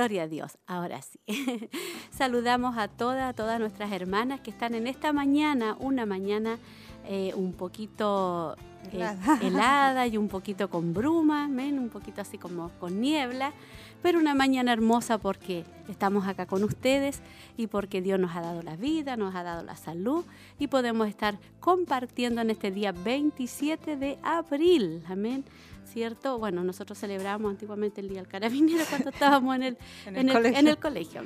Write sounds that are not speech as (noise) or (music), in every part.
Gloria a Dios. Ahora sí. (laughs) Saludamos a todas, a todas nuestras hermanas que están en esta mañana, una mañana eh, un poquito eh, helada. (laughs) y un poquito con bruma, un poquito así como con niebla, pero una mañana hermosa porque estamos acá con ustedes y porque Dios nos ha dado la vida, nos ha dado la salud y podemos estar compartiendo en este día 27 de abril. Amén. ¿Cierto? Bueno, nosotros celebramos antiguamente el Día del Carabinero cuando (laughs) estábamos en el, en el, colegio.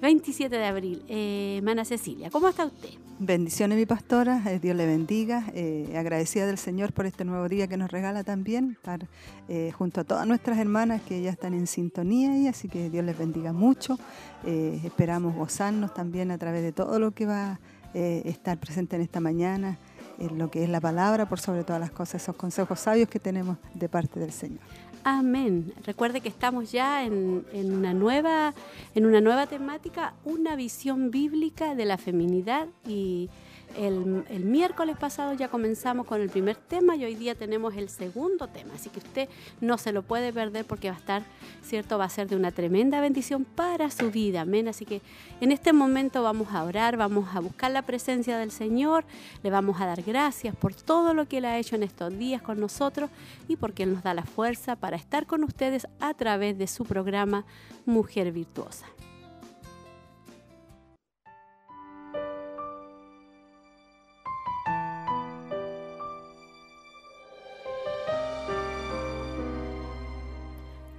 27 (laughs) de abril. Eh, Mana Cecilia, ¿cómo está usted? Bendiciones, mi pastora. Eh, Dios le bendiga. Eh, agradecida del Señor por este nuevo día que nos regala también, estar eh, junto a todas nuestras hermanas que ya están en sintonía y así que Dios les bendiga mucho. esperamos gozarnos también a través de todo lo que va a estar presente en esta mañana en lo que es la palabra, por sobre todas las cosas, esos consejos sabios que tenemos de parte del Señor. Amén. Recuerde que estamos ya en, en, una nueva, en una nueva temática, una visión bíblica de la feminidad y el, miércoles pasado ya comenzamos con el primer tema y hoy día tenemos el segundo tema, así que usted no se lo puede perder porque va a estar, ¿cierto? Va a ser de una tremenda bendición para su vida, amén. Así que en este momento vamos a orar, vamos a buscar la presencia del Señor, le vamos a dar gracias por todo lo que Él ha hecho en estos días con nosotros y porque Él nos da la fuerza para estar con ustedes a través de su programa Mujer Virtuosa.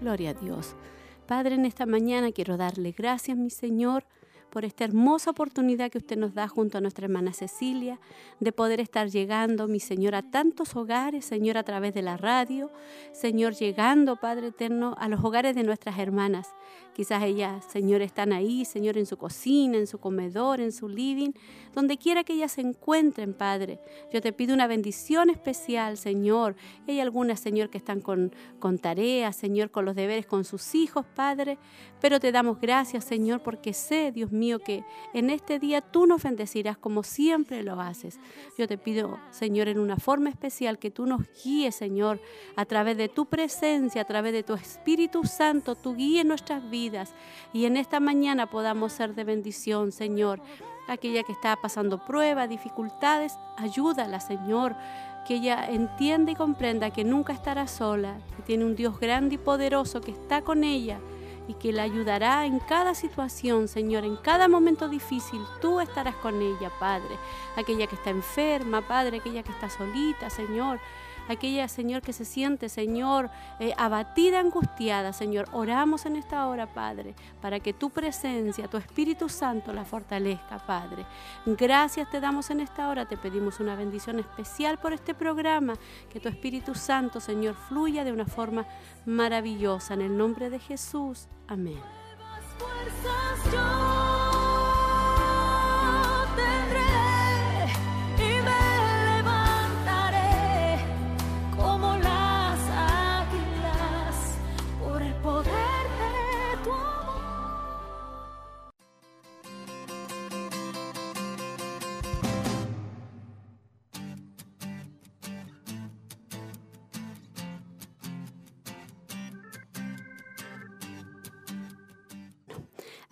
Gloria a Dios. Padre, en esta mañana quiero darle gracias, mi Señor, por esta hermosa oportunidad que usted nos da junto a nuestra hermana Cecilia, de poder estar llegando, mi Señor, a tantos hogares, Señor, a través de la radio, Señor, llegando, Padre eterno, a los hogares de nuestras hermanas. Quizás ellas, Señor, están ahí, Señor, en su cocina, en su comedor, en su living, donde quiera que ellas se encuentren, Padre. Yo te pido una bendición especial, Señor. hay algunas, Señor, que están con, con tareas, Señor, con los deberes con sus hijos, Padre. Pero te damos gracias, Señor, porque sé, Dios mío, que en este día tú nos bendecirás como siempre lo haces. Yo te pido, Señor, en una forma especial que tú nos guíes, Señor, a través de tu presencia, a través de tu Espíritu Santo, tú guíes nuestras vidas y en esta mañana podamos ser de bendición, Señor. Aquella que está pasando pruebas, dificultades, ayúdala, Señor que ella entienda y comprenda que nunca estará sola, que tiene un Dios grande y poderoso que está con ella y que la ayudará en cada situación, Señor, en cada momento difícil. Tú estarás con ella, Padre. Aquella que está enferma, Padre, aquella que está solita, Señor aquella, Señor, que se siente, Señor, eh, abatida, angustiada, Señor. Oramos en esta hora, Padre, para que tu presencia, tu Espíritu Santo la fortalezca, Padre. Gracias te damos en esta hora, te pedimos una bendición especial por este programa, que tu Espíritu Santo, Señor, fluya de una forma maravillosa. En el nombre de Jesús. Amén.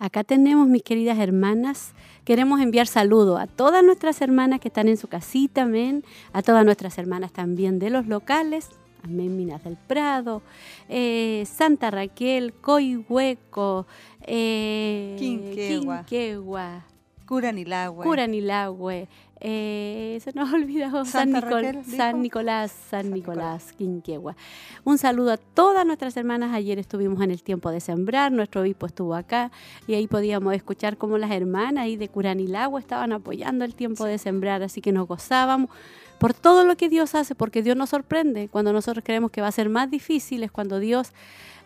Acá tenemos, mis queridas hermanas, queremos enviar saludos a todas nuestras hermanas que están en su casita, amén, a todas nuestras hermanas también de los locales, amén, Minas del Prado, eh, Santa Raquel, Coihueco, eh, Quinquegua, Curanilagüe, Curanilagüe eh, se nos (laughs) ha olvidado San, Nicol- Nicolás, San, San Nicolás, Quinquegua. Un saludo a todas nuestras hermanas. Ayer estuvimos en el tiempo de sembrar, nuestro obispo estuvo acá y ahí podíamos escuchar cómo las hermanas ahí de Curanilagua estaban apoyando el tiempo de sembrar, así que nos gozábamos por todo lo que Dios hace, porque Dios nos sorprende. Cuando nosotros creemos que va a ser más difícil es cuando Dios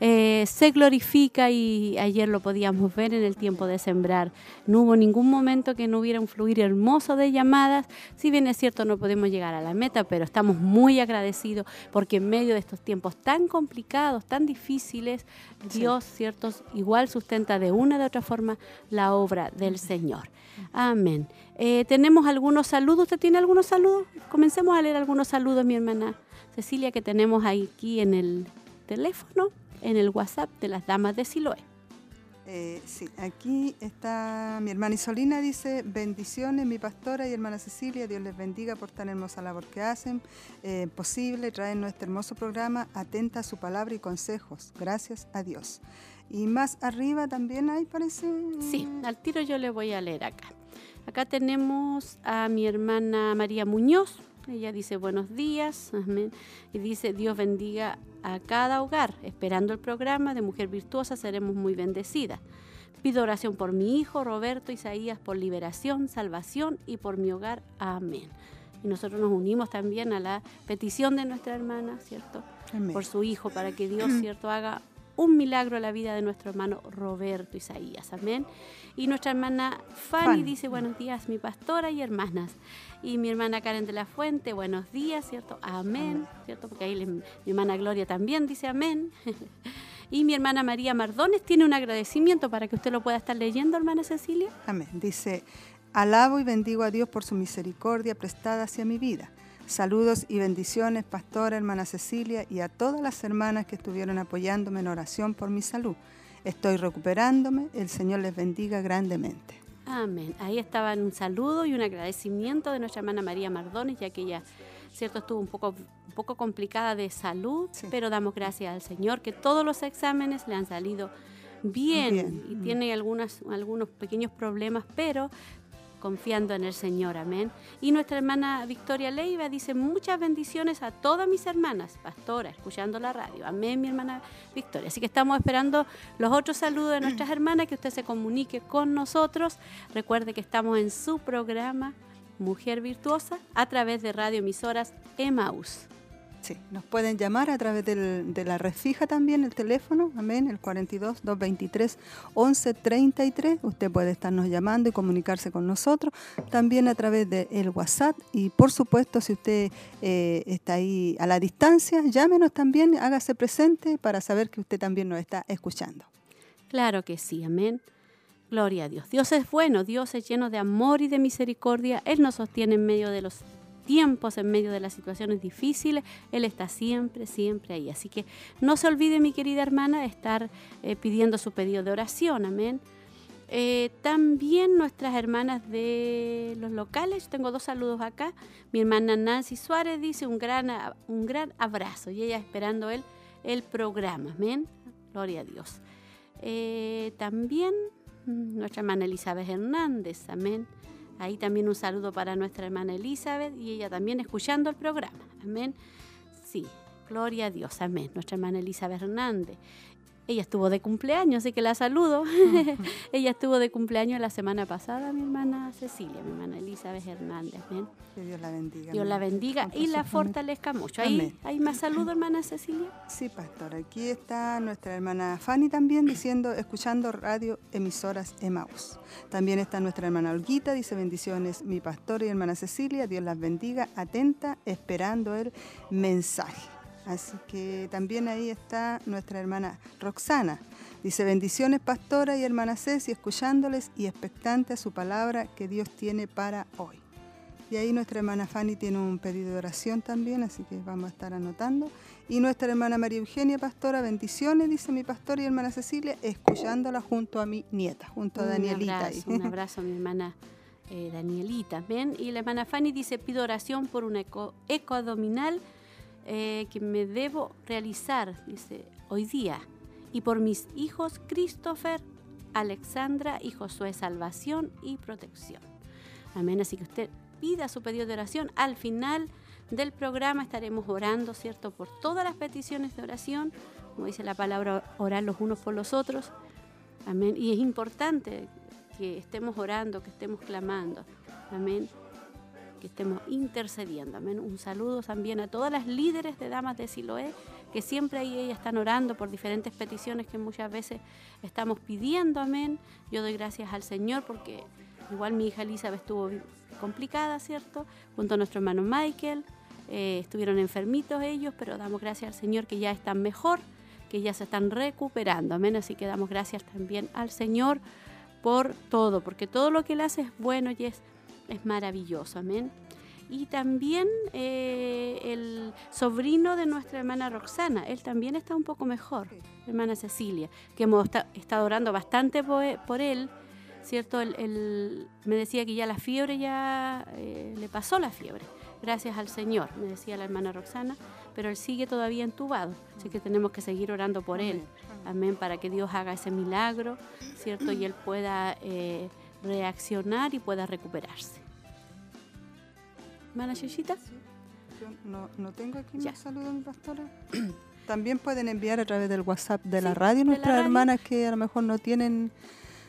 eh, se glorifica y ayer lo podíamos ver en el tiempo de sembrar. No hubo ningún momento que no hubiera un fluir hermoso de llamadas. Si bien es cierto no podemos llegar a la meta, pero estamos muy agradecidos porque en medio de estos tiempos tan complicados, tan difíciles, Sí. Dios, cierto, igual sustenta de una u otra forma la obra del Señor. Amén. Eh, tenemos algunos saludos. ¿Usted tiene algunos saludos? Comencemos a leer algunos saludos, mi hermana Cecilia, que tenemos aquí en el teléfono, en el WhatsApp de las damas de Siloé. Eh, sí, aquí está mi hermana Isolina, dice, bendiciones, mi pastora y hermana Cecilia, Dios les bendiga por tan hermosa labor que hacen, eh, posible, traen nuestro hermoso programa, atenta a su palabra y consejos, gracias a Dios. Y más arriba también hay, parece... Sí, al tiro yo le voy a leer acá. Acá tenemos a mi hermana María Muñoz. Ella dice buenos días, amén. Y dice Dios bendiga a cada hogar. Esperando el programa de Mujer Virtuosa seremos muy bendecidas. Pido oración por mi hijo Roberto Isaías por liberación, salvación y por mi hogar. Amén. Y nosotros nos unimos también a la petición de nuestra hermana, ¿cierto? Amén. por su hijo, para que Dios, (clears throat) cierto, haga un milagro en la vida de nuestro hermano Roberto Isaías. Amén. Y nuestra hermana Fanny Fanny. dice, buenos días, mi pastora y hermanas. Y mi hermana Karen de la Fuente, buenos días, ¿cierto? Amén, ¿cierto? Porque ahí le- mi hermana Gloria también dice amén. (laughs) y mi hermana María Mardones tiene un agradecimiento para que usted lo pueda estar leyendo, hermana Cecilia. Amén. Dice, alabo y bendigo a Dios por su misericordia prestada hacia mi vida. Saludos y bendiciones, pastora, hermana Cecilia, y a todas las hermanas que estuvieron apoyándome en oración por mi salud. Estoy recuperándome, el Señor les bendiga grandemente. Amén. Ahí estaban un saludo y un agradecimiento de nuestra hermana María Mardones, ya que ella, cierto, estuvo un poco, un poco complicada de salud, Sí. pero damos gracias al Señor que todos los exámenes le han salido bien, Bien. y Mm. tiene algunas, algunos pequeños problemas, pero confiando en el Señor, amén. Y nuestra hermana Victoria Leiva dice muchas bendiciones a todas mis hermanas, pastora, escuchando la radio. Amén, mi hermana Victoria. Así que estamos esperando los otros saludos de nuestras hermanas, que usted se comunique con nosotros. Recuerde que estamos en su programa Mujer Virtuosa a través de radioemisoras Emaús. Sí, nos pueden llamar a través de la red fija también, el teléfono, amén, el 42 223 1133. Usted puede estarnos llamando y comunicarse con nosotros. También a través del WhatsApp. Y por supuesto, si usted eh, está ahí a la distancia, llámenos también, hágase presente para saber que usted también nos está escuchando. Claro que sí, amén. Gloria a Dios. Dios es bueno, Dios es lleno de amor y de misericordia. Él nos sostiene en medio de los tiempos, en medio de las situaciones difíciles. Él está siempre, siempre ahí. Así que no se olvide, mi querida hermana, de estar eh, pidiendo su pedido de oración, amén. Eh, también nuestras hermanas de los locales, tengo dos saludos acá. Mi hermana Nancy Suárez dice un gran, un gran abrazo y ella esperando el, el programa, amén. Gloria a Dios. Eh, también mm, nuestra hermana Elizabeth Hernández, amén. Ahí también un saludo para nuestra hermana Elizabeth y ella también escuchando el programa, amén. Sí, gloria a Dios, amén. Nuestra hermana Elizabeth Hernández. Ella estuvo de cumpleaños, así que la saludo. (laughs) ella estuvo de cumpleaños la semana pasada, mi hermana Cecilia, mi hermana Elizabeth Hernández. Que Dios la bendiga. Dios la bendiga y la fortalezca mucho. ¿Hay. ¿Hay más saludos, hermana Cecilia? Sí, pastor. Aquí está nuestra hermana Fanny también diciendo, escuchando radio emisoras Emaús. También está nuestra hermana Olguita, dice bendiciones, mi pastor y hermana Cecilia, Dios las bendiga, atenta, esperando el mensaje. Así que también ahí está nuestra hermana Roxana. Dice bendiciones pastora y hermana Ceci, escuchándoles y expectante a su palabra que Dios tiene para hoy. Y ahí nuestra hermana Fanny tiene un pedido de oración también, así que vamos a estar anotando. Y nuestra hermana María Eugenia, pastora, bendiciones, dice mi pastor y hermana Cecilia, escuchándola junto a mi nieta, junto a Danielita. Un abrazo, un (laughs) abrazo a mi hermana eh, Danielita. ¿ven? Y la hermana Fanny dice, pido oración por un eco, eco abdominal eh, que me debo realizar, dice, hoy día. Y por mis hijos Christopher, Alexandra y Josué, salvación y protección. Amén. Así que usted pida su pedido de oración. Al final del programa estaremos orando, ¿cierto? Por todas las peticiones de oración, como dice la palabra, orar los unos por los otros. Amén. Y es importante que estemos orando, que estemos clamando. Amén. Estemos intercediendo. Amén. Un saludo también a todas las líderes de Damas de Siloé, que siempre ahí ellas están orando por diferentes peticiones que muchas veces estamos pidiendo. Amén. Yo doy gracias al Señor porque igual mi hija Elizabeth estuvo complicada, ¿cierto? Junto a nuestro hermano Michael. Eh, estuvieron enfermitos ellos, pero damos gracias al Señor que ya están mejor, que ya se están recuperando. Amén. Así que damos gracias también al Señor por todo, porque todo lo que Él hace es bueno y es, es maravilloso. Amén. Y también eh, el sobrino de nuestra hermana Roxana, él también está un poco mejor, hermana Cecilia, que hemos estado orando bastante por, él, ¿cierto? Él, me decía que ya la fiebre, ya eh, le pasó la fiebre gracias al Señor, me decía la hermana Roxana, pero él sigue todavía entubado, así que tenemos que seguir orando por él. Amén, para que Dios haga ese milagro, ¿cierto? Y él pueda eh, reaccionar y pueda recuperarse. ¿Hermana Chuchita? Yo no, tengo aquí más saludos, mi pastora. (clears throat) También pueden enviar a través del WhatsApp de la radio nuestras hermanas que a lo mejor no tienen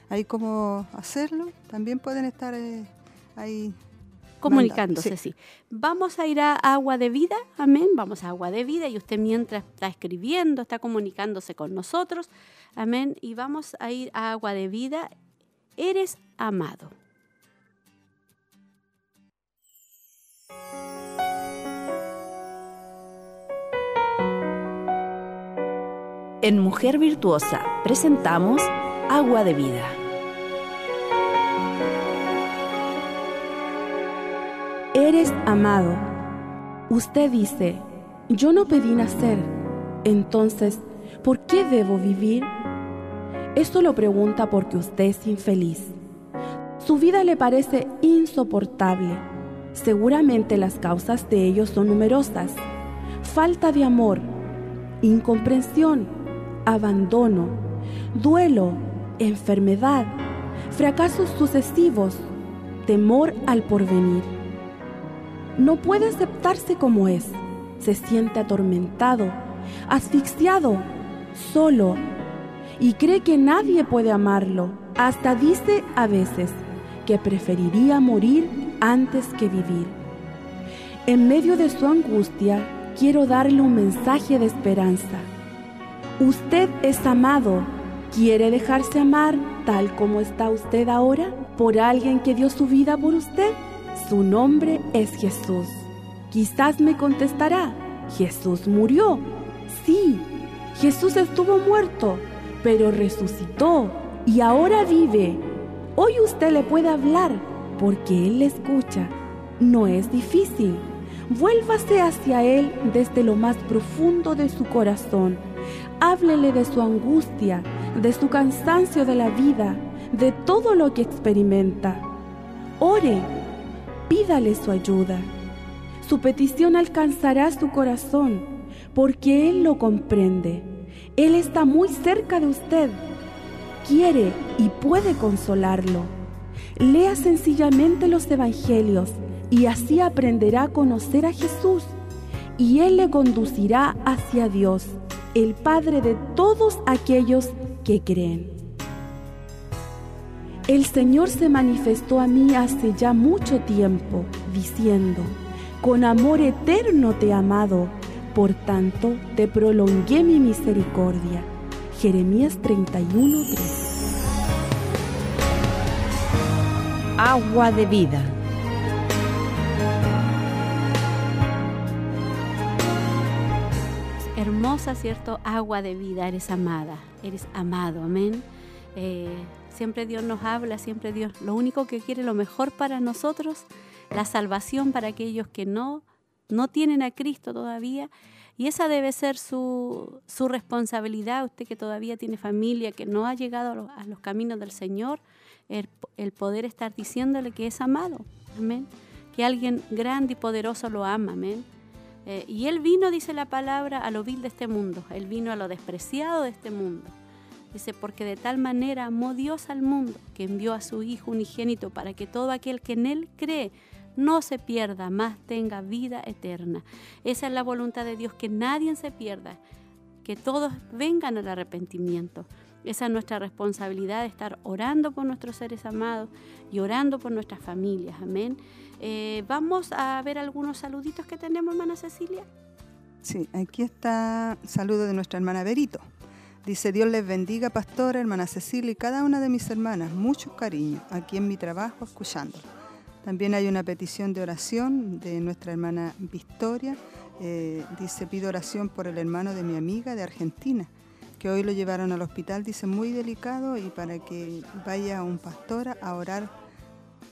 ahí cómo hacerlo. También pueden estar eh, ahí comunicándose, sí. Vamos a ir a Agua de Vida, amén, vamos a Agua de Vida y usted mientras está escribiendo, está comunicándose con nosotros, amén, y vamos a ir a Agua de Vida, eres amado. En Mujer Virtuosa presentamos Agua de Vida. Eres amado. Usted dice, yo no pedí nacer, entonces, ¿por qué debo vivir? Esto lo pregunta porque usted es infeliz. Su vida le parece insoportable. Seguramente las causas de ello son numerosas. Falta de amor, incomprensión, abandono, duelo, enfermedad, fracasos sucesivos, temor al porvenir no puede aceptarse como es. Se siente atormentado, asfixiado, solo y cree que nadie puede amarlo. Hasta dice a veces que preferiría morir antes que vivir. En medio de su angustia, quiero darle un mensaje de esperanza. Usted es amado. ¿Quiere dejarse amar tal como está usted ahora por alguien que dio su vida por usted? Su nombre es Jesús. Quizás me contestará, Jesús murió. Sí, Jesús estuvo muerto, pero resucitó y ahora vive. Hoy usted le puede hablar porque Él le escucha. No es difícil. Vuélvase hacia Él desde lo más profundo de su corazón. Háblele de su angustia, de su cansancio de la vida, de todo lo que experimenta. Ore pídale su ayuda. Su petición alcanzará su corazón, porque Él lo comprende. Él está muy cerca de usted. Quiere y puede consolarlo. Lea sencillamente los Evangelios y así aprenderá a conocer a Jesús. Y Él le conducirá hacia Dios, el Padre de todos aquellos que creen. El Señor se manifestó a mí hace ya mucho tiempo, diciendo, con amor eterno te he amado, por tanto te prolongué mi misericordia. Jeremías 31:3 Agua de vida. Hermosa, ¿cierto? Agua de vida, eres amada, eres amado, amén. Eh, Siempre Dios nos habla, siempre Dios, lo único que quiere lo mejor para nosotros, la salvación para aquellos que no, no tienen a Cristo todavía. Y esa debe ser su, su responsabilidad, usted que todavía tiene familia, que no ha llegado a los, caminos del Señor, el, poder estar diciéndole que es amado, amén. Que alguien grande y poderoso lo ama, amén. Eh, y Él vino, dice la palabra, a lo vil de este mundo, Él vino a lo despreciado de este mundo Dice, porque de tal manera amó Dios al mundo que envió a su Hijo unigénito para que todo aquel que en Él cree no se pierda, más tenga vida eterna. Esa es la voluntad de Dios, que nadie se pierda, que todos vengan al arrepentimiento. Esa es nuestra responsabilidad de estar orando por nuestros seres amados y orando por nuestras familias. Amén. Eh, vamos a ver algunos saluditos que tenemos, hermana Cecilia. Sí, aquí está saludo de nuestra hermana Berito. Dice, Dios les bendiga, pastora, hermana Cecilia y cada una de mis hermanas. Mucho cariño aquí en mi trabajo escuchándolo. También hay una petición de oración de nuestra hermana Victoria. Eh, dice, pido oración por el hermano de mi amiga de Argentina, que hoy lo llevaron al hospital, dice, muy delicado y para que vaya un pastor a orar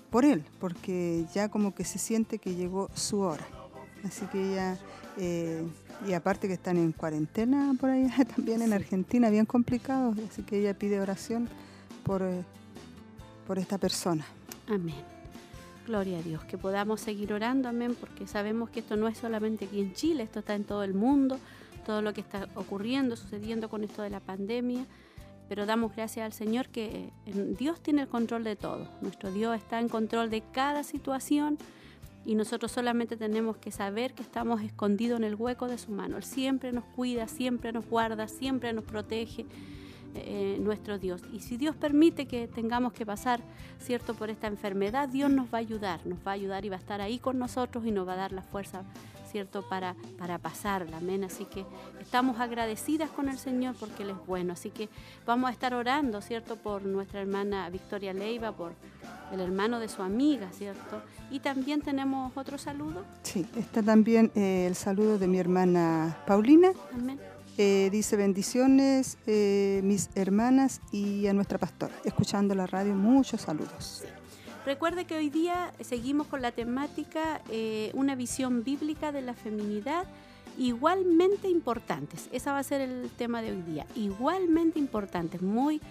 por él, porque ya como que se siente que llegó su hora. Así que ella, eh, y aparte que están en cuarentena por allá (laughs) también en Argentina, bien complicado, así que ella pide oración por, eh, por esta persona. Amén. Gloria a Dios, que podamos seguir orando, amén, porque sabemos que esto no es solamente aquí en Chile, esto está en todo el mundo, todo lo que está ocurriendo, sucediendo con esto de la pandemia, pero damos gracias al Señor que Dios tiene el control de todo, nuestro Dios está en control de cada situación y nosotros solamente tenemos que saber que estamos escondidos en el hueco de su mano. Él siempre nos cuida, siempre nos guarda, siempre nos protege eh, nuestro Dios. Y si Dios permite que tengamos que pasar, ¿cierto?, por esta enfermedad, Dios nos va a ayudar, nos va a ayudar y va a estar ahí con nosotros y nos va a dar la fuerza, ¿cierto?, para, para pasarla. Amén. Así que estamos agradecidas con el Señor porque Él es bueno. Así que vamos a estar orando, ¿cierto?, por nuestra hermana Victoria Leiva, por el hermano de su amiga, ¿cierto? Y también tenemos otro saludo. Sí, está también eh, el saludo de mi hermana Paulina. Amén eh, dice bendiciones eh, mis hermanas y a nuestra pastora. Escuchando la radio, muchos saludos. Recuerde que hoy día seguimos con la temática eh, una visión bíblica de la feminidad igualmente importantes. Esa va a ser el tema de hoy día. Igualmente importantes, muy,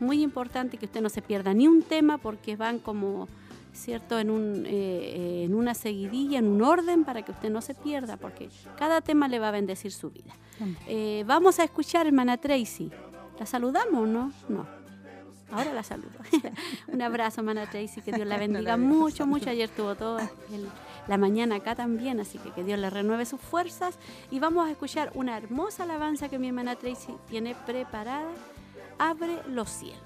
muy importante que usted no se pierda ni un tema porque van como ¿cierto? En, un, eh, en una seguidilla, en un orden para que usted no se pierda, porque cada tema le va a bendecir su vida. Eh, vamos a escuchar, hermana Tracy. ¿La saludamos no? No. Ahora la saludo. (laughs) un abrazo, hermana Tracy, que Dios la (laughs) bendiga mucho, mucho. Ayer tuvo toda la mañana acá también, así que que Dios le renueve sus fuerzas. Y vamos a escuchar una hermosa alabanza que mi hermana Tracy tiene preparada. Abre los cielos.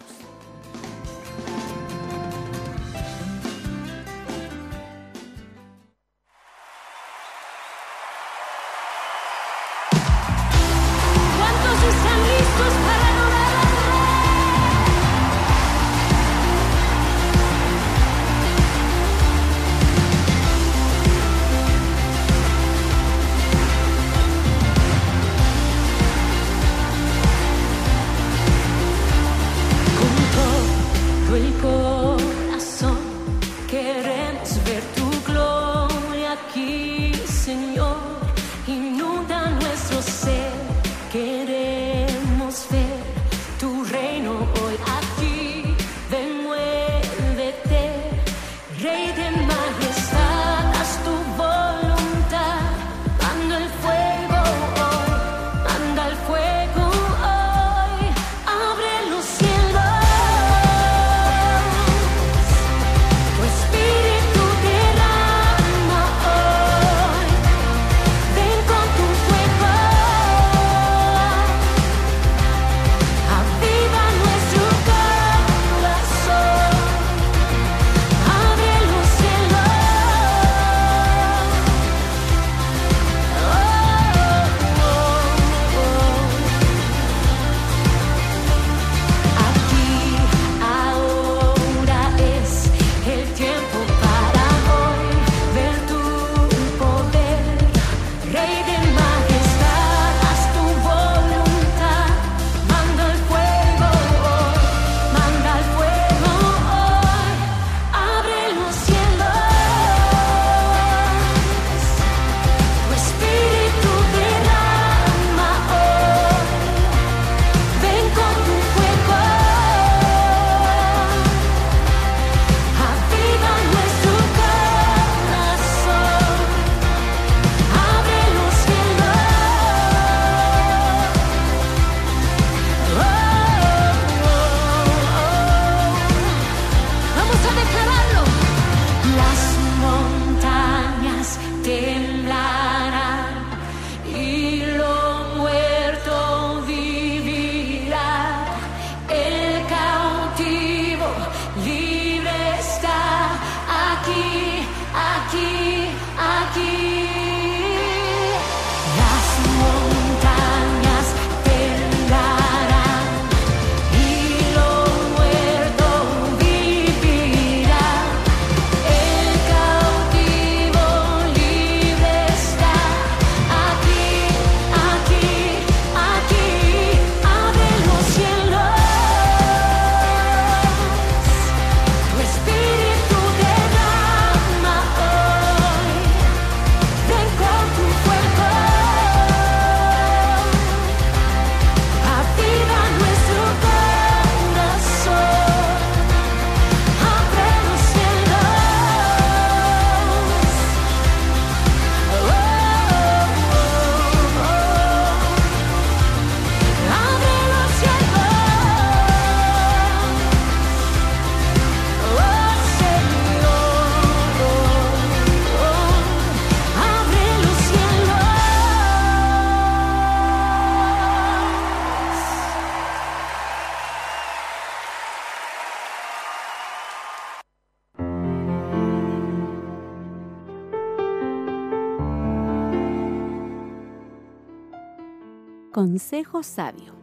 Sabio.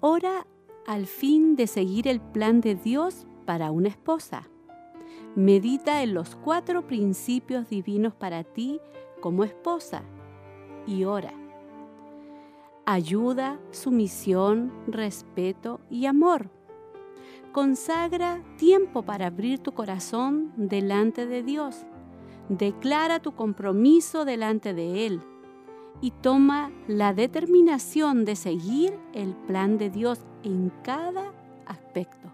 Ora al fin de seguir el plan de Dios para una esposa. Medita en los cuatro principios divinos para ti como esposa y ora. Ayuda, sumisión, respeto y amor. Consagra tiempo para abrir tu corazón delante de Dios. Declara tu compromiso delante de Él y toma la determinación de seguir el plan de Dios en cada aspecto.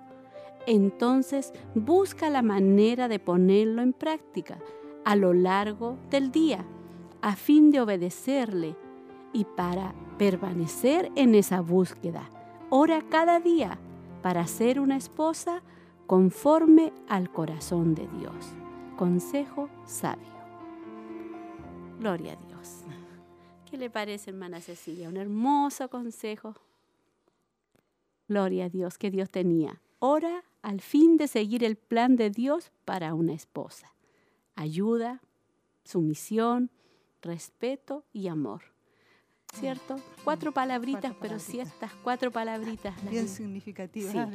Entonces busca la manera de ponerlo en práctica a lo largo del día a fin de obedecerle y para permanecer en esa búsqueda. Ora cada día para ser una esposa conforme al corazón de Dios. Consejo sabio. Gloria a Dios. ¿Qué le parece, hermana Cecilia? Un hermoso consejo. Gloria a Dios que Dios tenía. Ora al fin de seguir el plan de Dios para una esposa. Ayuda, sumisión, respeto y amor. ¿Cierto? Cuatro palabritas, pero si estas cuatro palabritas... Bien significativas,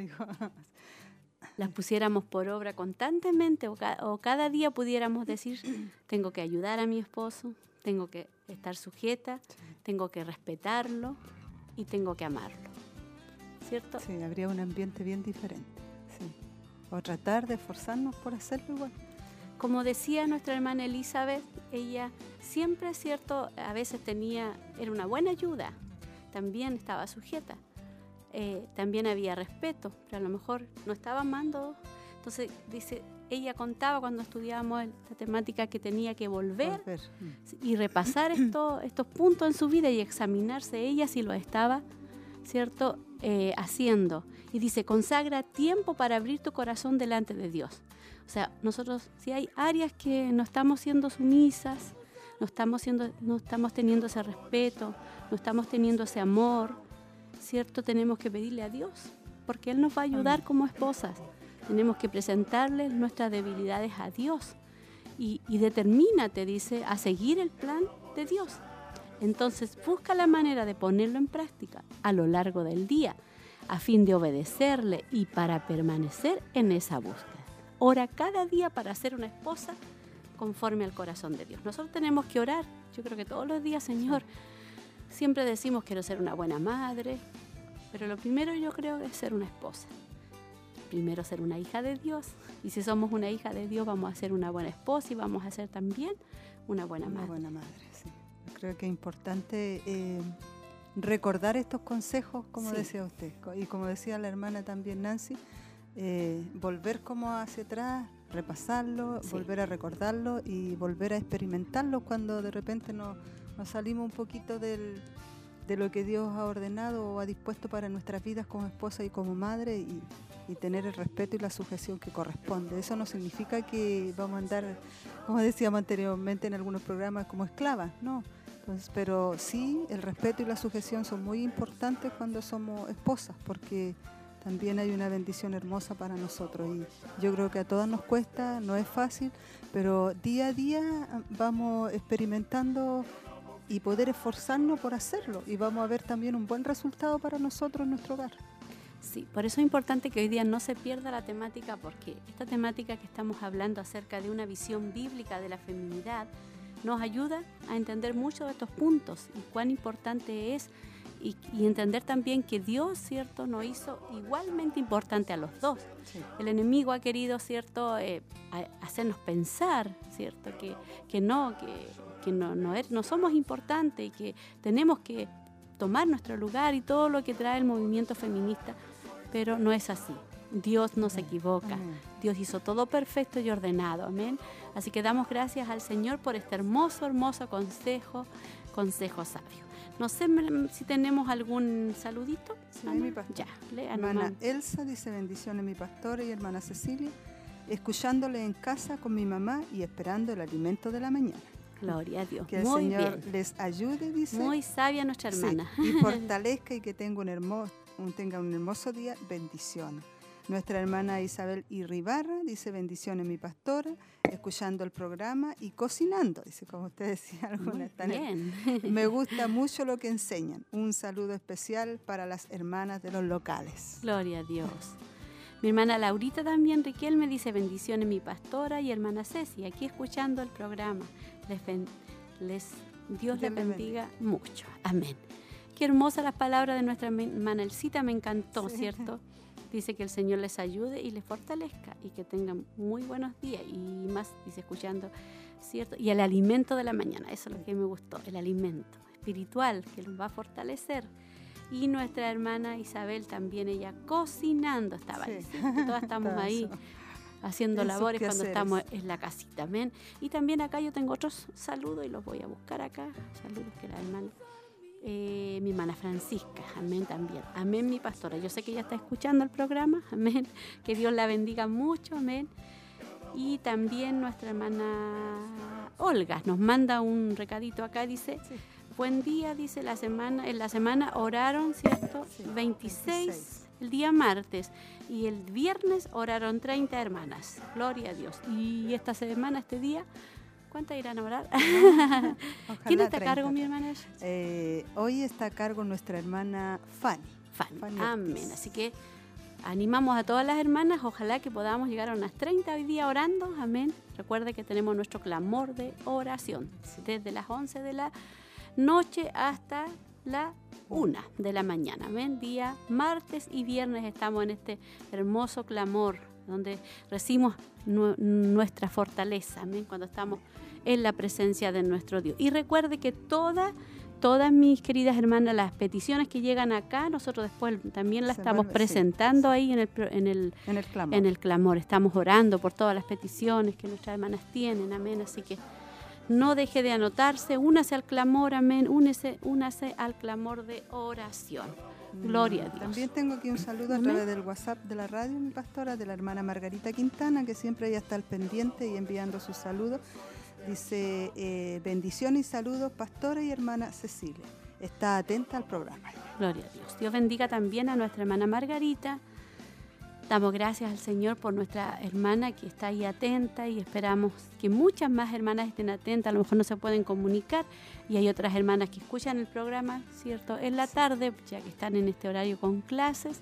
las pusiéramos por obra constantemente o, o, cada día pudiéramos decir, tengo que ayudar a mi esposo, tengo que estar sujeta, tengo que respetarlo y tengo que amarlo. ¿Cierto? Sí, habría un ambiente bien diferente. Sí. O tratar de esforzarnos por hacerlo igual. Como decía nuestra hermana Elizabeth, ella siempre, cierto, a veces tenía, era una buena ayuda, también estaba sujeta, eh, también había respeto, pero a lo mejor no estaba amando. Entonces, dice, ella contaba cuando estudiábamos la temática que tenía que volver, y repasar (clears throat) esto, estos puntos en su vida y examinarse ella si lo estaba, ¿cierto?, eh, haciendo. Y dice, consagra tiempo para abrir tu corazón delante de Dios. O sea, nosotros, si hay áreas que no estamos siendo sumisas, no estamos, siendo, no estamos teniendo ese respeto, no estamos teniendo ese amor, ¿cierto? Tenemos que pedirle a Dios, porque Él nos va a ayudar como esposas. Tenemos que presentarle nuestras debilidades a Dios y, y dice, a seguir el plan de Dios. Entonces busca la manera de ponerlo en práctica a lo largo del día a fin de obedecerle y para permanecer en esa búsqueda. Ora cada día para ser una esposa conforme al corazón de Dios. Nosotros tenemos que orar, yo creo que todos los días, Señor, siempre decimos quiero ser una buena madre, pero lo primero yo creo es ser una esposa primero ser una hija de Dios. Y si somos una hija de Dios, vamos a ser una buena esposa y vamos a ser también una buena madre. Una buena madre, sí. Creo que es importante eh, recordar estos consejos, como decía usted, y como decía la hermana también Nancy, eh, volver como hacia atrás, repasarlo, volver a recordarlo y volver a experimentarlo cuando de repente nos, nos salimos un poquito del, de lo que Dios ha ordenado o ha dispuesto para nuestras vidas como esposa y como madre y, y tener el respeto y la sujeción que corresponde. Eso no significa que vamos a andar, como decíamos anteriormente en algunos programas, como esclavas, no. Entonces, pero sí, el respeto y la sujeción son muy importantes cuando somos esposas, porque también hay una bendición hermosa para nosotros. Y yo creo que a todas nos cuesta, no es fácil, pero día a día vamos experimentando y poder esforzarnos por hacerlo. Y vamos a ver también un buen resultado para nosotros en nuestro hogar. Sí, por eso es importante que hoy día no se pierda la temática, porque esta temática que estamos hablando acerca de una visión bíblica de la feminidad nos ayuda a entender mucho de estos puntos y cuán importante es y, entender también que Dios, ¿cierto?, nos hizo igualmente importante a los dos. El enemigo ha querido, ¿cierto?, eh, hacernos pensar, ¿cierto?, que, que no, que, que no, no, no somos importantes y que tenemos que tomar nuestro lugar y todo lo que trae el movimiento feminista, pero no es así. Dios no se equivoca. Dios hizo todo perfecto y ordenado. Amén. Así que damos gracias al Señor por este hermoso, hermoso consejo, consejo sabio. No sé si tenemos algún saludito. Sí, mi pastor. Ya, Hermana Elsa dice bendiciones mi pastor y hermana Cecilia, escuchándole en casa con mi mamá y esperando el alimento de la mañana. Gloria a Dios. Que el Señor les ayude, dice. Muy sabia nuestra hermana. y (laughs) fortalezca y que tenga un, hermoso, tenga un hermoso día. Bendiciones. Nuestra hermana Isabel Irribarra dice bendiciones mi pastora, escuchando el programa y cocinando, dice como usted decía (laughs) alguna Bien. (laughs) Me gusta mucho lo que enseñan. Un saludo especial para las hermanas de los locales. Gloria a Dios. Mi hermana Laurita también, Riquel, me dice bendiciones mi pastora y hermana Ceci, aquí escuchando el programa. Les, les Dios les bendiga mucho. Amén. Qué hermosa las palabras de nuestra hermana Elcita, me encantó, ¿cierto? Dice que el Señor les ayude y les fortalezca y que tengan muy buenos días y más, dice escuchando, ¿cierto? Y el alimento de la mañana, eso es lo que me gustó, el alimento espiritual que los va a fortalecer. Y nuestra hermana Isabel también, ella cocinando estaba ahí, todas estamos (laughs) ahí haciendo labores cuando estamos en la casita, amén. Y también acá yo tengo otros saludos y los voy a buscar acá, saludos que la hermana eh, mi hermana Francisca, amén también. Amén, mi pastora. Yo sé que ella está escuchando el programa, (laughs) amén. Que Dios la bendiga mucho, amén. Y también nuestra hermana Olga nos manda un recadito acá, dice, buen día, dice la semana, en la semana oraron, ¿cierto? 26 el día martes y el viernes oraron 30 hermanas. Gloria a Dios. Y esta semana, este día, ¿Cuántas irán a orar? (laughs) ¿Quién está a cargo, mi hermana? Eh, hoy está a cargo nuestra hermana Fanny. Fanny. Amén. Así que animamos a todas las hermanas, ojalá que podamos llegar a unas 30 hoy día orando. Amén. Recuerde que tenemos nuestro clamor de oración desde las 11 de la noche hasta la 1 de la mañana. Amén. Día martes y viernes estamos en este hermoso clamor donde recibimos nuestra fortaleza, amén, cuando estamos en la presencia de nuestro Dios. Y recuerde que todas, todas mis queridas hermanas, las peticiones que llegan acá, nosotros después también las estamos presentando ahí en el, en, el, en, el clamor. en el clamor. Estamos orando por todas las peticiones que nuestras hermanas tienen, amén. Así que no deje de anotarse, únase al clamor, amén, únese, únase al clamor de oración. Gloria a Dios. También tengo aquí un saludo a través del WhatsApp de la radio, mi pastora, de la hermana Margarita Quintana, que siempre ella está al pendiente y enviando sus saludos. Dice, eh, bendiciones y saludos, pastora y hermana Cecilia. Está atenta al programa. Gloria a Dios. Dios bendiga también a nuestra hermana Margarita. Damos gracias al Señor por nuestra hermana que está ahí atenta y esperamos que muchas más hermanas estén atentas. A lo mejor no se pueden comunicar y hay otras hermanas que escuchan el programa, ¿cierto? En la tarde, ya que están en este horario con clases.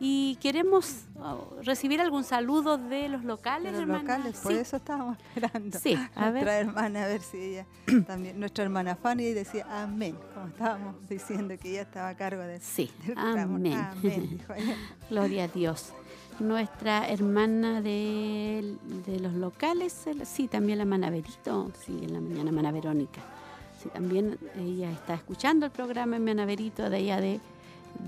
Y queremos oh, recibir algún saludo de los locales, de los locales, por eso estábamos esperando. Sí, a nuestra hermana, a ver si ella (clears throat) también, nuestra hermana Fanny decía amén, como estábamos diciendo que ella estaba a cargo de, sí, amén. amén (laughs) Gloria a Dios nuestra hermana de, los locales, sí, también la hermana Berito, sí, en la mañana hermana Verónica. Sí, también ella está escuchando el programa en Verito de ella de,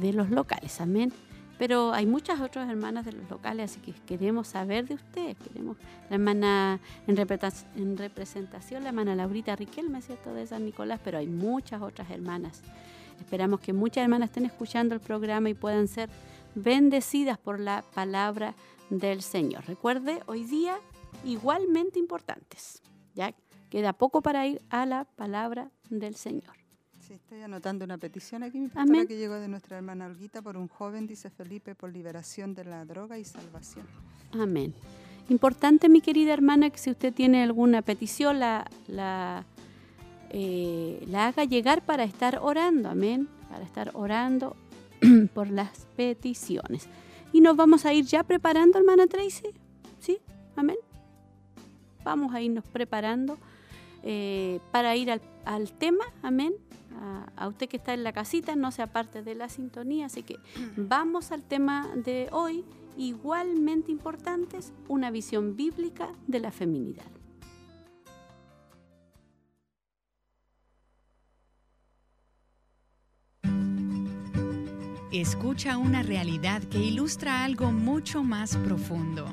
de los locales, amén. Pero hay muchas otras hermanas de los locales, así que queremos saber de usted. Queremos la hermana en, representación, la hermana Laurita Riquelme, ¿cierto? De San Nicolás, pero hay muchas otras hermanas. Esperamos que muchas hermanas estén escuchando el programa y puedan ser bendecidas por la palabra del Señor. Recuerde, hoy día igualmente importantes. Ya queda poco para ir a la palabra del Señor. Sí, estoy anotando una petición aquí, mi pastora, que llegó de nuestra hermana Olguita por un joven, dice Felipe, por liberación de la droga y salvación. Amén. Importante, mi querida hermana, que si usted tiene alguna petición, la, la, eh, la haga llegar para estar orando. Amén. Para estar orando (clears throat) por las peticiones. Y nos vamos a ir ya preparando, hermana Tracy. ¿Sí? Amén. Vamos a irnos preparando eh, para ir al, tema. Amén. A, a, usted que está en la casita, no sea parte de la sintonía. Así que (clears throat) vamos al tema de hoy, igualmente importantes, una visión bíblica de la feminidad. Escucha una realidad que ilustra algo mucho más profundo.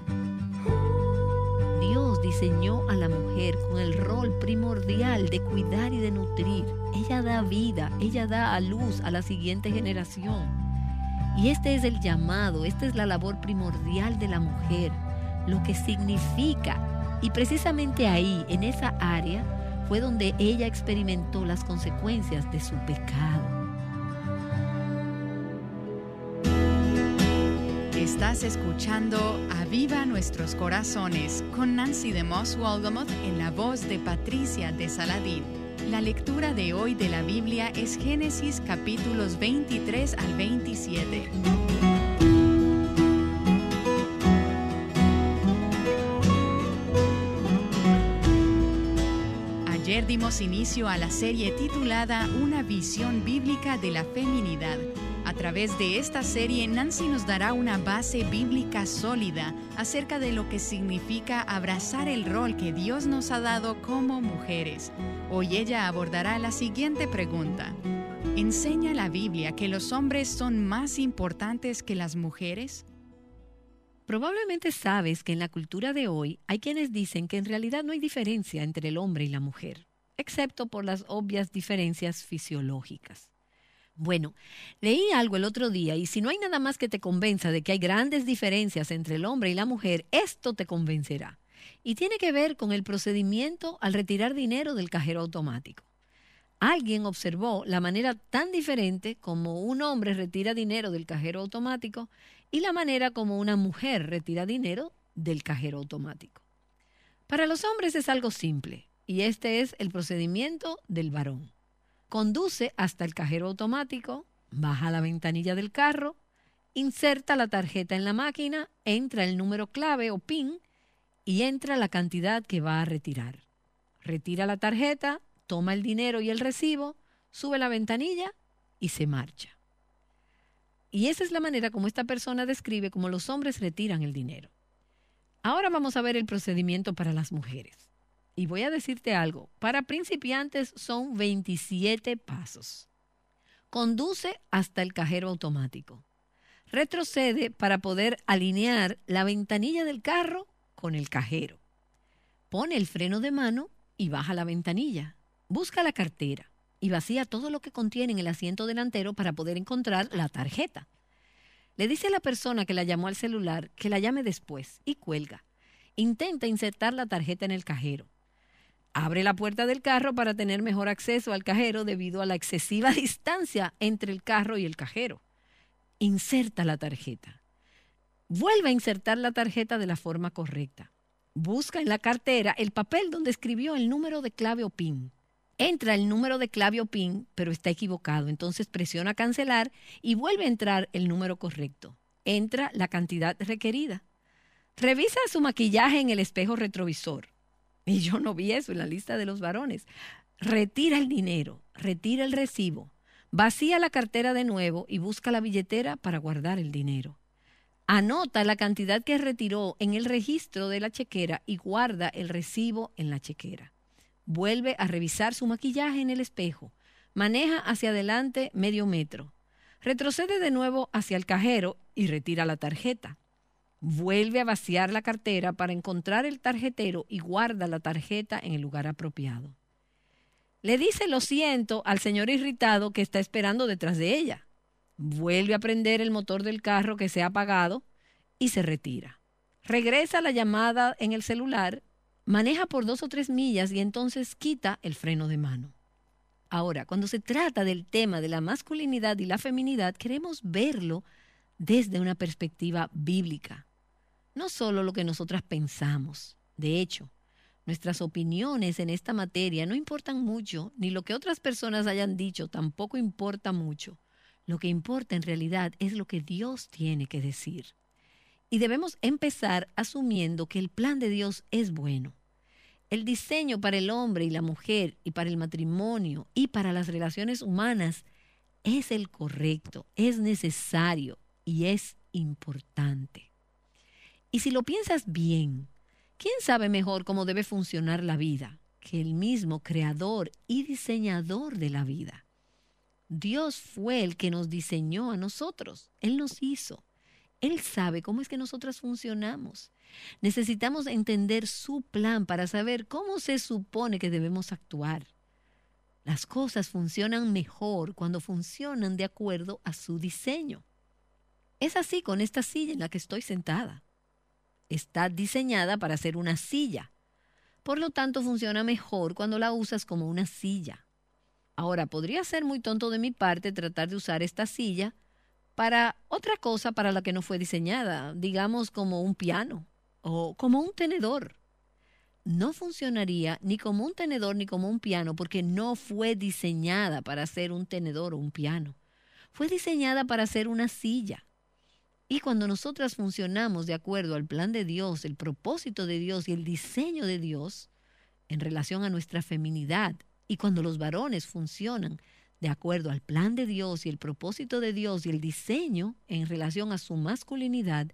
Dios diseñó a la mujer con el rol primordial de cuidar y de nutrir. Ella da vida, ella da a luz a la siguiente generación. Y este es el llamado, esta es la labor primordial de la mujer, lo que significa. Y precisamente ahí, en esa área, fue donde ella experimentó las consecuencias de su pecado. Estás escuchando Aviva Nuestros Corazones con Nancy de Moss Walgamoth en la voz de Patricia de Saladín. La lectura de hoy de la Biblia es Génesis capítulos 23 al 27. Ayer dimos inicio a la serie titulada Una visión bíblica de la feminidad. Través de esta serie, Nancy nos dará una base bíblica sólida acerca de lo que significa abrazar el rol que Dios nos ha dado como mujeres. Hoy ella abordará la siguiente pregunta. ¿Enseña la Biblia que los hombres son más importantes que las mujeres? Probablemente sabes que en la cultura de hoy hay quienes dicen que en realidad no hay diferencia entre el hombre y la mujer, excepto por las obvias diferencias fisiológicas. Bueno, leí algo el otro día y si no hay nada más que te convenza de que hay grandes diferencias entre el hombre y la mujer, esto te convencerá. Y tiene que ver con el procedimiento al retirar dinero del cajero automático. Alguien observó la manera tan diferente como un hombre retira dinero del cajero automático y la manera como una mujer retira dinero del cajero automático. Para los hombres es algo simple y este es el procedimiento del varón. Conduce hasta el cajero automático, baja la ventanilla del carro, inserta la tarjeta en la máquina, entra el número clave o PIN y entra la cantidad que va a retirar. Retira la tarjeta, toma el dinero y el recibo, sube la ventanilla y se marcha. Y esa es la manera como esta persona describe cómo los hombres retiran el dinero. Ahora vamos a ver el procedimiento para las mujeres. Y voy a decirte algo, para principiantes son 27 pasos. Conduce hasta el cajero automático. Retrocede para poder alinear la ventanilla del carro con el cajero. Pone el freno de mano y baja la ventanilla. Busca la cartera y vacía todo lo que contiene en el asiento delantero para poder encontrar la tarjeta. Le dice a la persona que la llamó al celular que la llame después y cuelga. Intenta insertar la tarjeta en el cajero. Abre la puerta del carro para tener mejor acceso al cajero debido a la excesiva (laughs) distancia entre el carro y el cajero. Inserta la tarjeta. Vuelve a insertar la tarjeta de la forma correcta. Busca en la cartera el papel donde escribió el número de clave o PIN entra el número de clave o PIN, pero está equivocado. Entonces presiona cancelar y vuelve a entrar el número correcto. Entra la cantidad requerida. Revisa su maquillaje en el espejo retrovisor. Y yo no vi eso en la lista de los varones. Retira el dinero, retira el recibo, vacía la cartera de nuevo y busca la billetera para guardar el dinero. Anota la cantidad que retiró en el registro de la chequera y guarda el recibo en la chequera. Vuelve a revisar su maquillaje en el espejo. Maneja hacia adelante medio metro. Retrocede de nuevo hacia el cajero y retira la tarjeta. Vuelve a vaciar la cartera para encontrar el tarjetero y guarda la tarjeta en el lugar apropiado. Le dice lo siento al señor irritado que está esperando detrás de ella. Vuelve a prender el motor del carro que se ha apagado y se retira. Regresa la llamada en el celular maneja por dos o tres millas y entonces quita el freno de mano. Ahora, cuando se trata del tema de la masculinidad y la feminidad, queremos verlo desde una perspectiva bíblica, no solo lo que nosotras pensamos. De hecho, nuestras opiniones en esta materia no importan mucho, ni lo que otras personas hayan dicho tampoco importa mucho. Lo que importa en realidad es lo que Dios tiene que decir. Y debemos empezar asumiendo que el plan de Dios es bueno. El diseño para el hombre y la mujer y para el matrimonio y para las relaciones humanas es el correcto, es necesario y es importante. Y si lo piensas bien, ¿quién sabe mejor cómo debe funcionar la vida que el mismo creador y diseñador de la vida? Dios fue el que nos diseñó a nosotros, Él nos hizo. Él sabe cómo es que nosotras funcionamos. Necesitamos entender su plan para saber cómo se supone que debemos actuar. Las cosas funcionan mejor cuando funcionan de acuerdo a su diseño. Es así con esta silla en la que estoy sentada. Está diseñada para ser una silla. Por lo tanto, funciona mejor cuando la usas como una silla. Ahora, podría ser muy tonto de mi parte tratar de usar esta silla para otra cosa para la que no fue diseñada, digamos como un piano o como un tenedor. No funcionaría ni como un tenedor ni como un piano porque no fue diseñada para ser un tenedor o un piano. Fue diseñada para ser una silla. Y cuando nosotras funcionamos de acuerdo al plan de Dios, el propósito de Dios y el diseño de Dios en relación a nuestra feminidad, y cuando los varones funcionan de acuerdo al plan de Dios y el propósito de Dios y el diseño en relación a su masculinidad,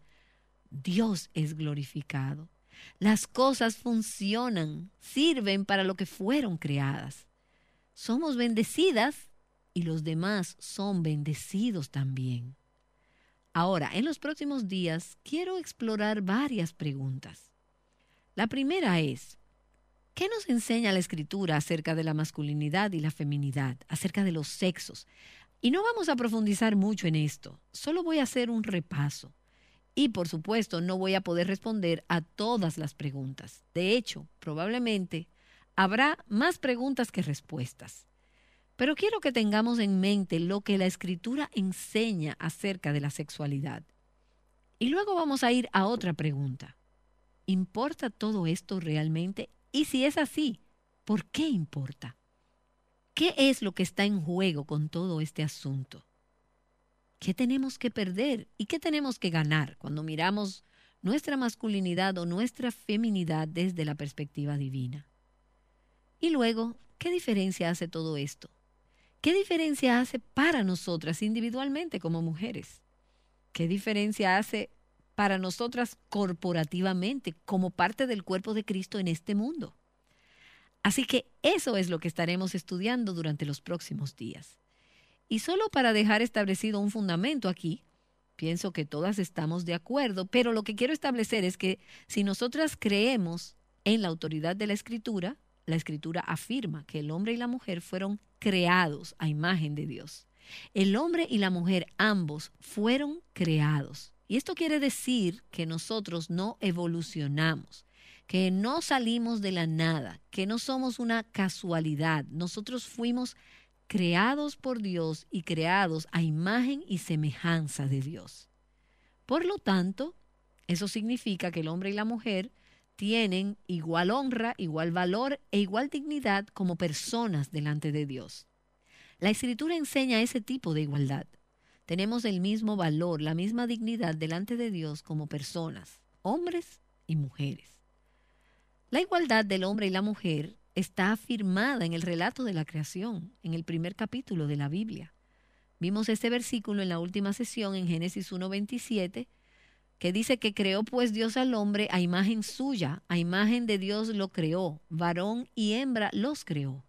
Dios es glorificado. Las cosas funcionan, sirven para lo que fueron creadas. Somos bendecidas y los demás son bendecidos también. Ahora, en los próximos días quiero explorar varias preguntas. La primera es, ¿Qué nos enseña la escritura acerca de la masculinidad y la feminidad, acerca de los sexos? Y no vamos a profundizar mucho en esto, solo voy a hacer un repaso. Y por supuesto no voy a poder responder a todas las preguntas. De hecho, probablemente habrá más preguntas que respuestas. Pero quiero que tengamos en mente lo que la escritura enseña acerca de la sexualidad. Y luego vamos a ir a otra pregunta. ¿Importa todo esto realmente y si es así, ¿por qué importa? ¿Qué es lo que está en juego con todo este asunto? ¿Qué tenemos que perder y qué tenemos que ganar cuando miramos nuestra masculinidad o nuestra feminidad desde la perspectiva divina? Y luego, ¿qué diferencia hace todo esto? ¿Qué diferencia hace para nosotras individualmente como mujeres? ¿Qué diferencia hace para nosotras corporativamente como parte del cuerpo de Cristo en este mundo. Así que eso es lo que estaremos estudiando durante los próximos días. Y solo para dejar establecido un fundamento aquí, pienso que todas estamos de acuerdo, pero lo que quiero establecer es que si nosotras creemos en la autoridad de la escritura, la escritura afirma que el hombre y la mujer fueron creados a imagen de Dios. El hombre y la mujer ambos fueron creados. Y esto quiere decir que nosotros no evolucionamos, que no salimos de la nada, que no somos una casualidad. Nosotros fuimos creados por Dios y creados a imagen y semejanza de Dios. Por lo tanto, eso significa que el hombre y la mujer tienen igual honra, igual valor e igual dignidad como personas delante de Dios. La escritura enseña ese tipo de igualdad tenemos el mismo valor, la misma dignidad delante de Dios como personas, hombres y mujeres. La igualdad del hombre y la mujer está afirmada en el relato de la creación, en el primer capítulo de la Biblia. Vimos este versículo en la última sesión en Génesis 1.27, que dice que creó pues Dios al hombre a imagen suya, a imagen de Dios lo creó, varón y hembra los creó.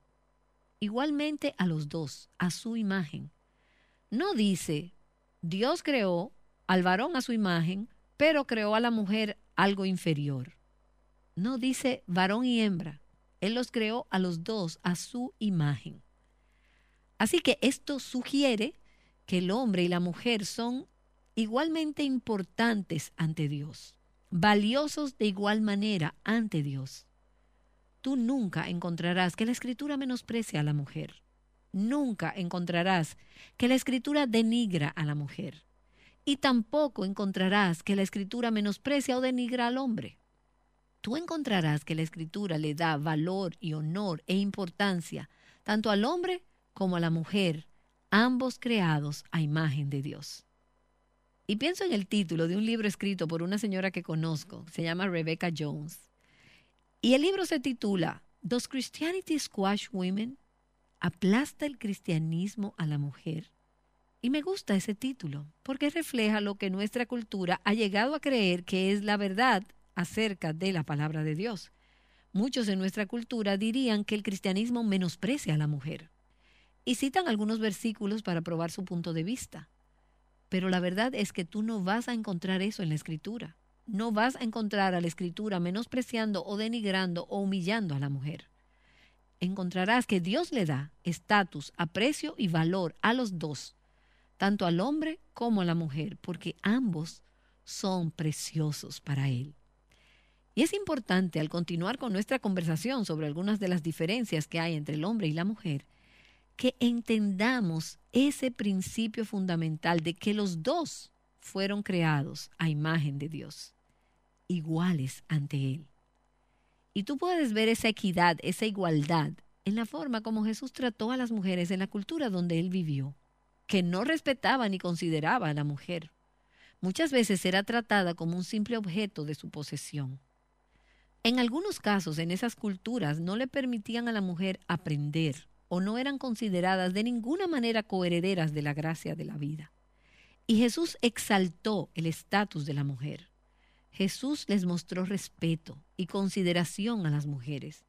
Igualmente a los dos, a su imagen no dice, Dios creó al varón a su imagen, pero creó a la mujer algo inferior. No dice varón y hembra. Él los creó a los dos a su imagen. Así que esto sugiere que el hombre y la mujer son igualmente importantes ante Dios, valiosos de igual manera ante Dios. Tú nunca encontrarás que la escritura menosprecie a la mujer nunca encontrarás que la escritura denigra a la mujer. Y tampoco encontrarás que la escritura menosprecia o denigra al hombre. Tú encontrarás que la escritura le da valor y honor e importancia tanto al hombre como a la mujer, ambos creados a imagen de Dios. Y pienso en el título de un libro escrito por una señora que conozco, se llama Rebecca Jones. Y el libro se titula Does Christianity Squash Women? aplasta el cristianismo a la mujer. Y me gusta ese título, porque refleja lo que nuestra cultura ha llegado a creer que es la verdad acerca de la palabra de Dios. Muchos en nuestra cultura dirían que el cristianismo menosprecia a la mujer. Y citan algunos versículos para probar su punto de vista. Pero la verdad es que tú no vas a encontrar eso en la escritura. No vas a encontrar a la escritura menospreciando o denigrando o humillando a la mujer encontrarás que Dios le da estatus, aprecio y valor a los dos, tanto al hombre como a la mujer, porque ambos son preciosos para Él. Y es importante, al continuar con nuestra conversación sobre algunas de las diferencias que hay entre el hombre y la mujer, que entendamos ese principio fundamental de que los dos fueron creados a imagen de Dios, iguales ante Él. Y tú puedes ver esa equidad, esa igualdad, en la forma como Jesús trató a las mujeres en la cultura donde Él vivió, que no respetaba ni consideraba a la mujer. Muchas veces era tratada como un simple objeto de su posesión. En algunos casos, en esas culturas, no le permitían a la mujer aprender o no eran consideradas de ninguna manera coherederas de la gracia de la vida. Y Jesús exaltó el estatus de la mujer. Jesús les mostró respeto y consideración a las mujeres.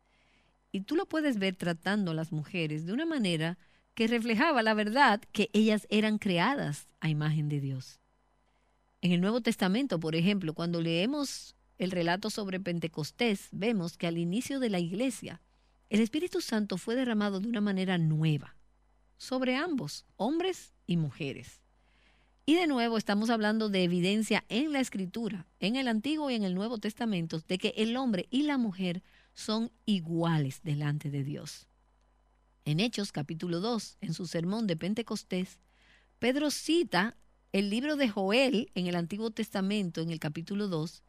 Y tú lo puedes ver tratando a las mujeres de una manera que reflejaba la verdad que ellas eran creadas a imagen de Dios. En el Nuevo Testamento, por ejemplo, cuando leemos el relato sobre Pentecostés, vemos que al inicio de la iglesia, el Espíritu Santo fue derramado de una manera nueva sobre ambos, hombres y mujeres. Y de nuevo estamos hablando de evidencia en la Escritura, en el Antiguo y en el Nuevo Testamento, de que el hombre y la mujer son iguales delante de Dios. En Hechos capítulo 2, en su sermón de Pentecostés, Pedro cita el libro de Joel en el Antiguo Testamento, en el capítulo 2,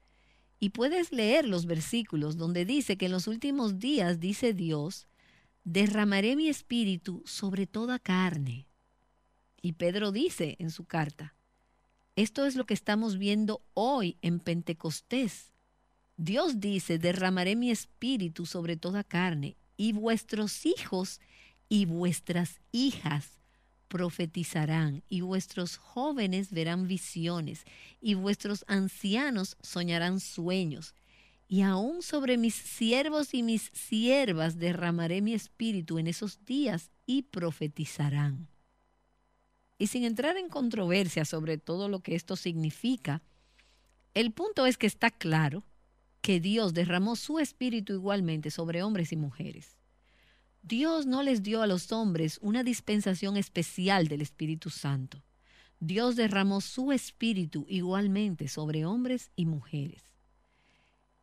y puedes leer los versículos donde dice que en los últimos días, dice Dios, derramaré mi espíritu sobre toda carne. Y Pedro dice en su carta, esto es lo que estamos viendo hoy en Pentecostés. Dios dice, derramaré mi espíritu sobre toda carne, y vuestros hijos y vuestras hijas profetizarán, y vuestros jóvenes verán visiones, y vuestros ancianos soñarán sueños. Y aún sobre mis siervos y mis siervas derramaré mi espíritu en esos días y profetizarán. Y sin entrar en controversia sobre todo lo que esto significa, el punto es que está claro que Dios derramó su espíritu igualmente sobre hombres y mujeres. Dios no les dio a los hombres una dispensación especial del Espíritu Santo. Dios derramó su espíritu igualmente sobre hombres y mujeres.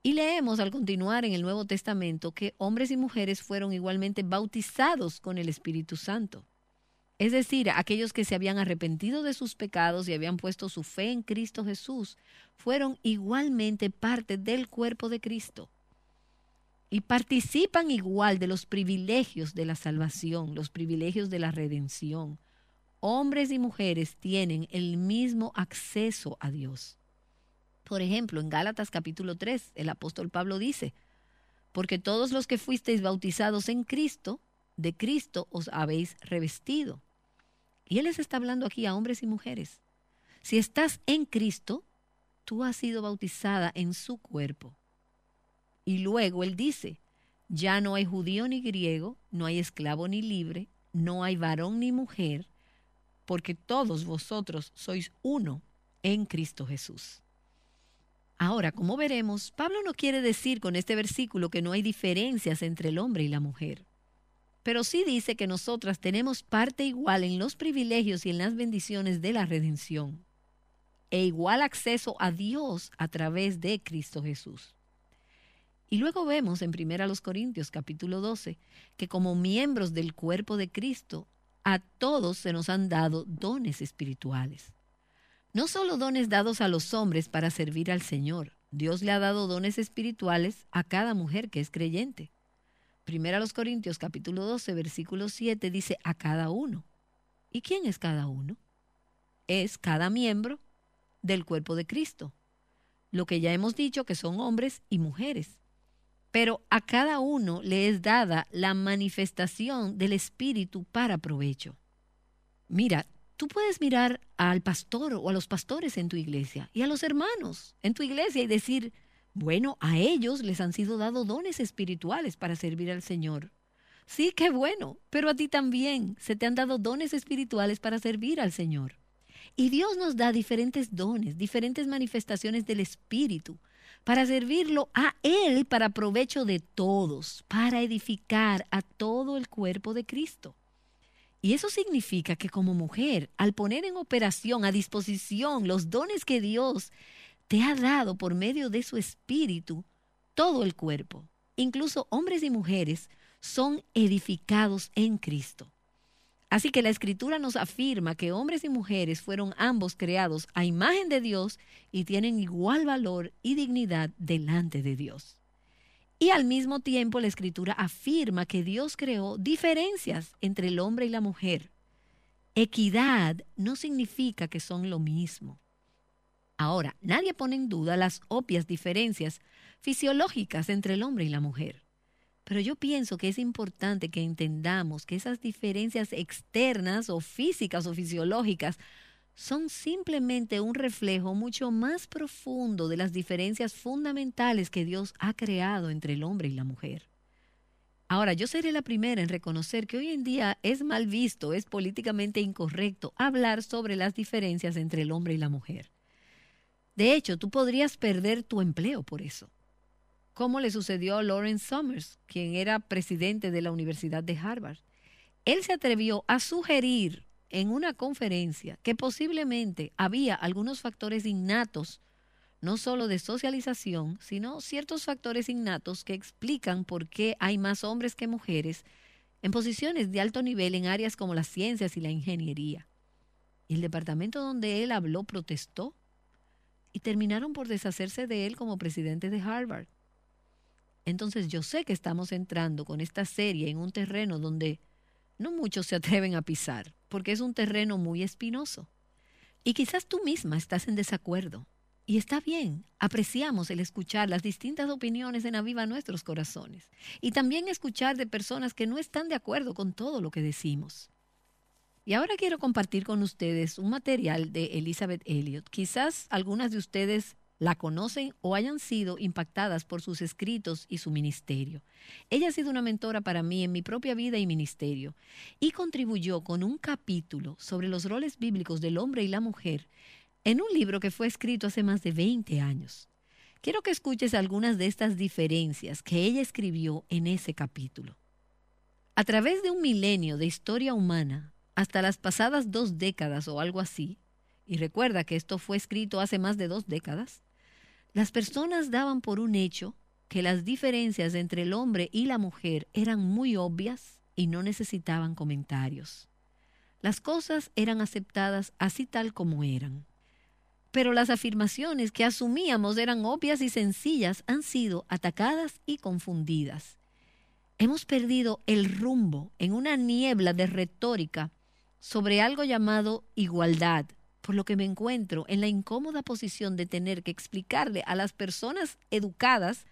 Y leemos al continuar en el Nuevo Testamento que hombres y mujeres fueron igualmente bautizados con el Espíritu Santo. Es decir, aquellos que se habían arrepentido de sus pecados y habían puesto su fe en Cristo Jesús, fueron igualmente parte del cuerpo de Cristo y participan igual de los privilegios de la salvación, los privilegios de la redención. Hombres y mujeres tienen el mismo acceso a Dios. Por ejemplo, en Gálatas capítulo 3, el apóstol Pablo dice, porque todos los que fuisteis bautizados en Cristo, de Cristo os habéis revestido. Y él les está hablando aquí a hombres y mujeres. Si estás en Cristo, tú has sido bautizada en su cuerpo. Y luego él dice, ya no hay judío ni griego, no hay esclavo ni libre, no hay varón ni mujer, porque todos vosotros sois uno en Cristo Jesús. Ahora, como veremos, Pablo no quiere decir con este versículo que no hay diferencias entre el hombre y la mujer, pero sí dice que nosotras tenemos parte igual en los privilegios y en las bendiciones de la redención, e igual acceso a Dios a través de Cristo Jesús. Y luego vemos en 1 Corintios capítulo 12 que como miembros del cuerpo de Cristo, a todos se nos han dado dones espirituales. No solo dones dados a los hombres para servir al Señor, Dios le ha dado dones espirituales a cada mujer que es creyente. 1 Corintios capítulo 12 versículo 7 dice a cada uno. ¿Y quién es cada uno? Es cada miembro del cuerpo de Cristo. Lo que ya hemos dicho que son hombres y mujeres pero a cada uno le es dada la manifestación del Espíritu para provecho. Mira, tú puedes mirar al pastor o a los pastores en tu iglesia y a los hermanos en tu iglesia y decir, bueno, a ellos les han sido dados dones espirituales para servir al Señor. Sí, qué bueno, pero a ti también se te han dado dones espirituales para servir al Señor. Y Dios nos da diferentes dones, diferentes manifestaciones del Espíritu para servirlo a Él para provecho de todos, para edificar a todo el cuerpo de Cristo. Y eso significa que como mujer, al poner en operación, a disposición, los dones que Dios te ha dado por medio de su espíritu, todo el cuerpo, incluso hombres y mujeres, son edificados en Cristo. Así que la escritura nos afirma que hombres y mujeres fueron ambos creados a imagen de Dios y tienen igual valor y dignidad delante de Dios. Y al mismo tiempo la escritura afirma que Dios creó diferencias entre el hombre y la mujer. Equidad no significa que son lo mismo. Ahora, nadie pone en duda las obvias diferencias fisiológicas entre el hombre y la mujer. Pero yo pienso que es importante que entendamos que esas diferencias externas o físicas o fisiológicas son simplemente un reflejo mucho más profundo de las diferencias fundamentales que Dios ha creado entre el hombre y la mujer. Ahora, yo seré la primera en reconocer que hoy en día es mal visto, es políticamente incorrecto hablar sobre las diferencias entre el hombre y la mujer. De hecho, tú podrías perder tu empleo por eso. Como le sucedió a Lawrence Summers, quien era presidente de la Universidad de Harvard. Él se atrevió a sugerir en una conferencia que posiblemente había algunos factores innatos, no solo de socialización, sino ciertos factores innatos que explican por qué hay más hombres que mujeres en posiciones de alto nivel en áreas como las ciencias y la ingeniería. Y el departamento donde él habló protestó y terminaron por deshacerse de él como presidente de Harvard. Entonces yo sé que estamos entrando con esta serie en un terreno donde no muchos se atreven a pisar, porque es un terreno muy espinoso. Y quizás tú misma estás en desacuerdo. Y está bien, apreciamos el escuchar las distintas opiniones en Aviva Nuestros Corazones. Y también escuchar de personas que no están de acuerdo con todo lo que decimos. Y ahora quiero compartir con ustedes un material de Elizabeth Elliot. Quizás algunas de ustedes la conocen o hayan sido impactadas por sus escritos y su ministerio. Ella ha sido una mentora para mí en mi propia vida y ministerio y contribuyó con un capítulo sobre los roles bíblicos del hombre y la mujer en un libro que fue escrito hace más de 20 años. Quiero que escuches algunas de estas diferencias que ella escribió en ese capítulo. A través de un milenio de historia humana, hasta las pasadas dos décadas o algo así, y recuerda que esto fue escrito hace más de dos décadas, las personas daban por un hecho que las diferencias entre el hombre y la mujer eran muy obvias y no necesitaban comentarios. Las cosas eran aceptadas así tal como eran. Pero las afirmaciones que asumíamos eran obvias y sencillas han sido atacadas y confundidas. Hemos perdido el rumbo en una niebla de retórica sobre algo llamado igualdad, por lo que me encuentro en la incómoda posición de tener que explicarle a las personas educadas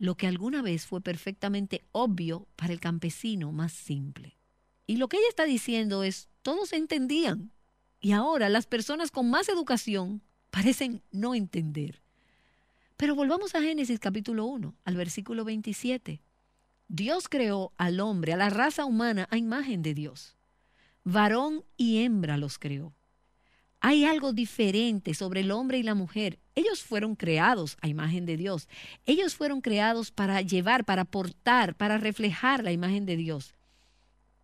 lo que alguna vez fue perfectamente obvio para el campesino más simple. Y lo que ella está diciendo es, todos entendían, y ahora las personas con más educación parecen no entender. Pero volvamos a Génesis capítulo 1, al versículo 27. Dios creó al hombre, a la raza humana, a imagen de Dios. Varón y hembra los creó. Hay algo diferente sobre el hombre y la mujer. Ellos fueron creados a imagen de Dios. Ellos fueron creados para llevar, para portar, para reflejar la imagen de Dios.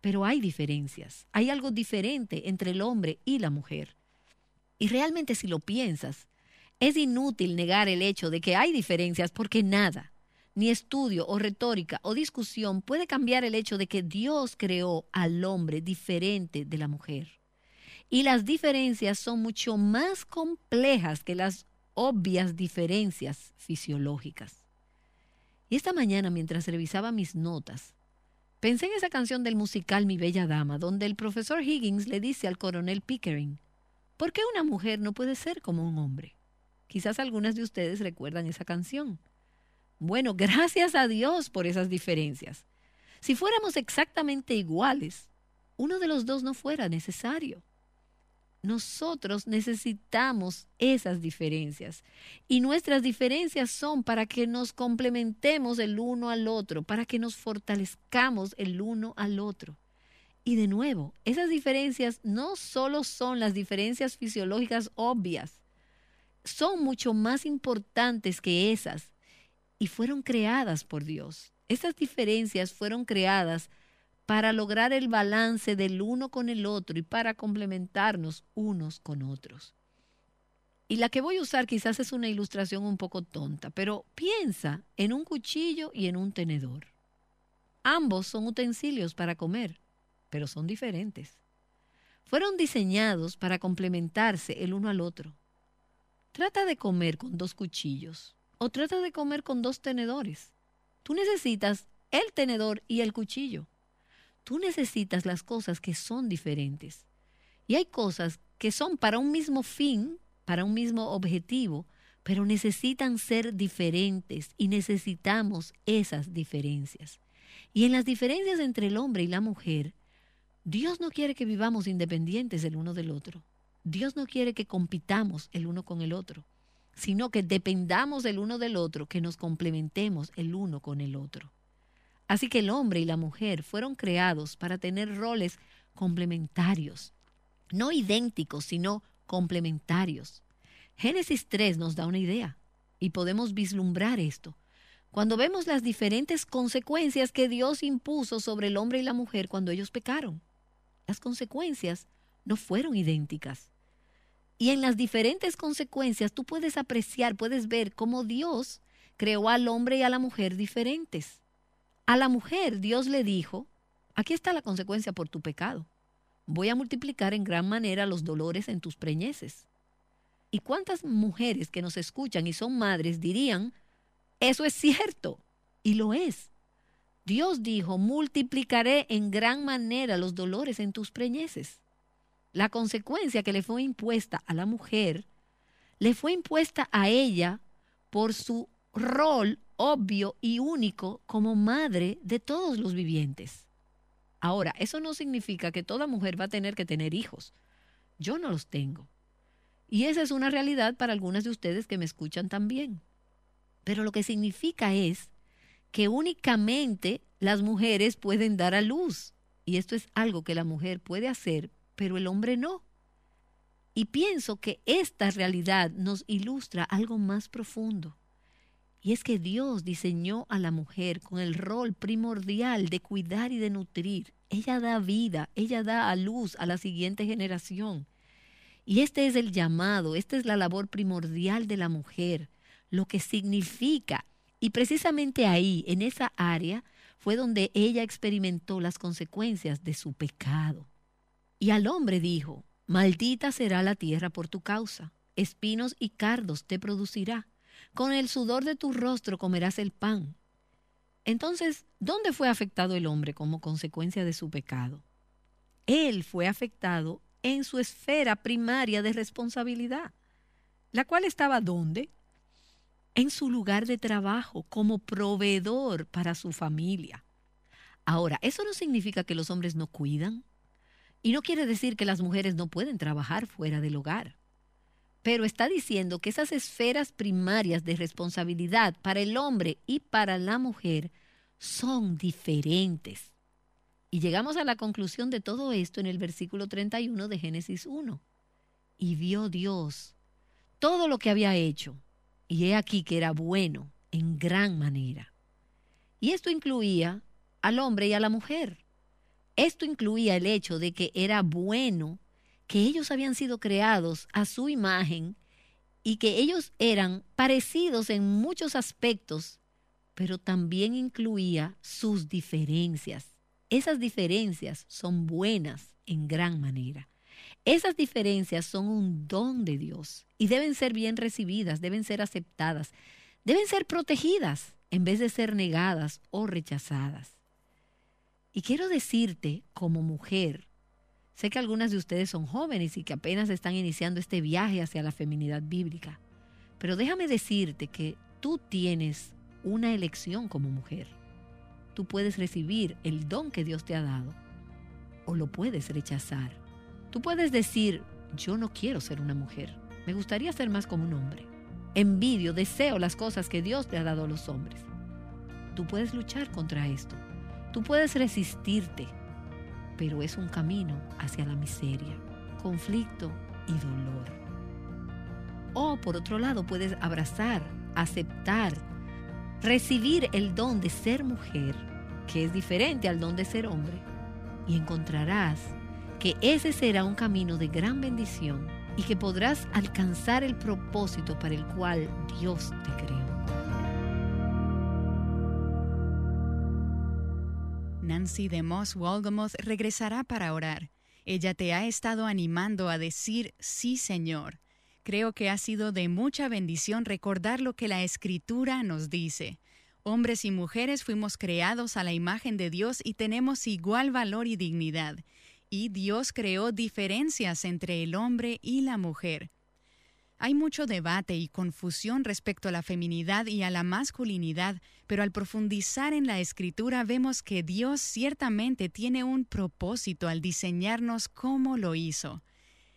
Pero hay diferencias. Hay algo diferente entre el hombre y la mujer. Y realmente si lo piensas, es inútil negar el hecho de que hay diferencias porque nada, ni estudio o retórica o discusión puede cambiar el hecho de que Dios creó al hombre diferente de la mujer. Y las diferencias son mucho más complejas que las obvias diferencias fisiológicas. Y esta mañana, mientras revisaba mis notas, pensé en esa canción del musical Mi Bella Dama, donde el profesor Higgins le dice al coronel Pickering, ¿por qué una mujer no puede ser como un hombre? Quizás algunas de ustedes recuerdan esa canción. Bueno, (laughs) gracias a Dios por esas diferencias. Si fuéramos exactamente iguales, uno de los dos no fuera necesario. Nosotros necesitamos esas diferencias y nuestras diferencias son para que nos complementemos el uno al otro, para que nos fortalezcamos el uno al otro. Y de nuevo, esas diferencias no solo son las diferencias fisiológicas obvias, son mucho más importantes que esas y fueron creadas por Dios. Esas diferencias fueron creadas para lograr el balance del uno con el otro y para complementarnos unos con otros. Y la que voy a usar quizás es una ilustración un poco tonta, pero piensa en un cuchillo y en un tenedor. Ambos son utensilios para comer, pero son diferentes. fueron diseñados para complementarse el uno al otro. Trata de comer con dos cuchillos o trata de comer con dos tenedores. Tú necesitas el tenedor y el cuchillo. Tú necesitas las cosas que son diferentes. Y hay cosas que son para un mismo fin, para un mismo objetivo, pero necesitan ser diferentes y necesitamos esas diferencias. Y en las diferencias entre el hombre y la mujer, Dios no quiere que vivamos independientes el uno del otro. Dios no quiere que compitamos el uno con el otro, sino que dependamos el uno del otro, que nos complementemos el uno con el otro. Así que el hombre y la mujer fueron creados para tener roles complementarios, no idénticos, sino complementarios. Génesis 3 nos da una idea y podemos vislumbrar esto cuando vemos las diferentes consecuencias que Dios impuso sobre el hombre y la mujer cuando ellos pecaron. Las consecuencias no fueron idénticas. Y en las diferentes consecuencias tú puedes apreciar, puedes ver cómo Dios creó al hombre y a la mujer diferentes. A la mujer Dios le dijo, aquí está la consecuencia por tu pecado. Voy a multiplicar en gran manera los dolores en tus preñeces. ¿Y cuántas mujeres que nos escuchan y son madres dirían, eso es cierto? Y lo es. Dios dijo, multiplicaré en gran manera los dolores en tus preñeces. La consecuencia que le fue impuesta a la mujer, le fue impuesta a ella por su rol obvio y único como madre de todos los vivientes. Ahora, eso no significa que toda mujer va a tener que tener hijos. Yo no los tengo. Y esa es una realidad para algunas de ustedes que me escuchan también. Pero lo que significa es que únicamente las mujeres pueden dar a luz. Y esto es algo que la mujer puede hacer, pero el hombre no. Y pienso que esta realidad nos ilustra algo más profundo. Y es que Dios diseñó a la mujer con el rol primordial de cuidar y de nutrir. Ella da vida, ella da a luz a la siguiente generación. Y este es el llamado, esta es la labor primordial de la mujer, lo que significa. Y precisamente ahí, en esa área, fue donde ella experimentó las consecuencias de su pecado. Y al hombre dijo, Maldita será la tierra por tu causa, espinos y cardos te producirá, con el sudor de tu rostro comerás el pan. Entonces, ¿dónde fue afectado el hombre como consecuencia de su pecado? Él fue afectado en su esfera primaria de responsabilidad, la cual estaba ¿dónde? En su lugar de trabajo como proveedor para su familia. Ahora, eso no significa que los hombres no cuidan y no quiere decir que las mujeres no pueden trabajar fuera del hogar. Pero está diciendo que esas esferas primarias de responsabilidad para el hombre y para la mujer son diferentes. Y llegamos a la conclusión de todo esto en el versículo 31 de Génesis 1. Y vio Dios todo lo que había hecho, y he aquí que era bueno en gran manera. Y esto incluía al hombre y a la mujer. Esto incluía el hecho de que era bueno que ellos habían sido creados a su imagen y que ellos eran parecidos en muchos aspectos, pero también incluía sus diferencias. Esas diferencias son buenas en gran manera. Esas diferencias son un don de Dios y deben ser bien recibidas, deben ser aceptadas, deben ser protegidas en vez de ser negadas o rechazadas. Y quiero decirte, como mujer, sé que algunas de ustedes son jóvenes y que apenas están iniciando este viaje hacia la feminidad bíblica, pero déjame decirte que tú tienes una elección como mujer tú puedes recibir el don que Dios te ha dado o lo puedes rechazar. Tú puedes decir, yo no quiero ser una mujer, me gustaría ser más como un hombre. Envidio, deseo las cosas que Dios te ha dado a los hombres. Tú puedes luchar contra esto, tú puedes resistirte, pero es un camino hacia la miseria, conflicto y dolor. O por otro lado, puedes abrazar, aceptar, recibir el don de ser mujer, que es diferente al don de ser hombre, y encontrarás que ese será un camino de gran bendición y que podrás alcanzar el propósito para el cual Dios te creó. Nancy de Moss Wolgamoth regresará para orar Ella te ha estado animando a decir sí, Señor. Creo que ha sido de mucha bendición recordar lo que la Escritura nos dice. Hombres y mujeres fuimos creados a la imagen de Dios y tenemos igual valor y dignidad. Y Dios creó diferencias entre el hombre y la mujer. Hay mucho debate y confusión respecto a la feminidad y a la masculinidad, pero al profundizar en la escritura vemos que Dios ciertamente tiene un propósito al diseñarnos como lo hizo.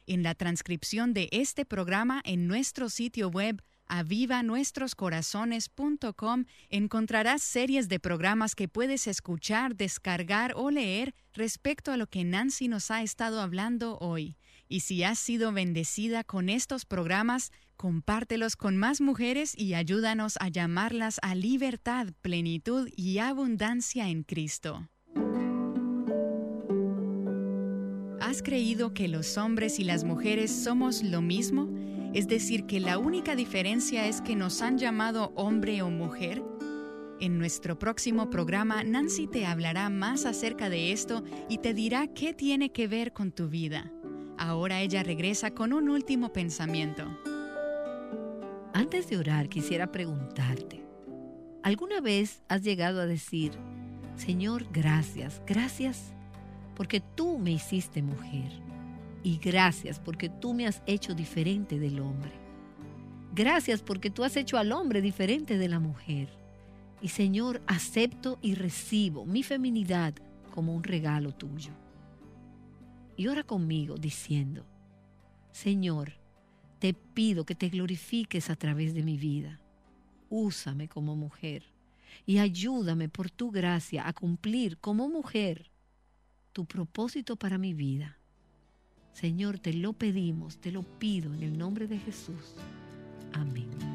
En la transcripción de este programa en nuestro sitio web avivanuestroscorazones.com encontrarás series de programas que puedes escuchar, descargar o leer respecto a lo que Nancy nos ha estado hablando hoy. Y si has sido bendecida con estos programas, compártelos con más mujeres y ayúdanos a llamarlas a libertad, plenitud y abundancia en Cristo. ¿Has creído que los hombres y las mujeres somos lo mismo? Es decir, que la única diferencia es que nos han llamado hombre o mujer. En nuestro próximo programa, Nancy te hablará más acerca de esto y te dirá qué tiene que ver con tu vida. Ahora ella regresa con un último pensamiento. Antes de orar, quisiera preguntarte, ¿alguna vez has llegado a decir, Señor, gracias, gracias porque tú me hiciste mujer y gracias porque tú me has hecho diferente del hombre? Gracias porque tú has hecho al hombre diferente de la mujer. Y Señor, acepto y recibo mi feminidad como un regalo tuyo y ora conmigo diciendo, Señor, te pido que te glorifiques a través de mi vida. Úsame como mujer y ayúdame por tu gracia a cumplir como mujer tu propósito para mi vida. Señor, te lo pedimos, te lo pido en el nombre de Jesús. Amén.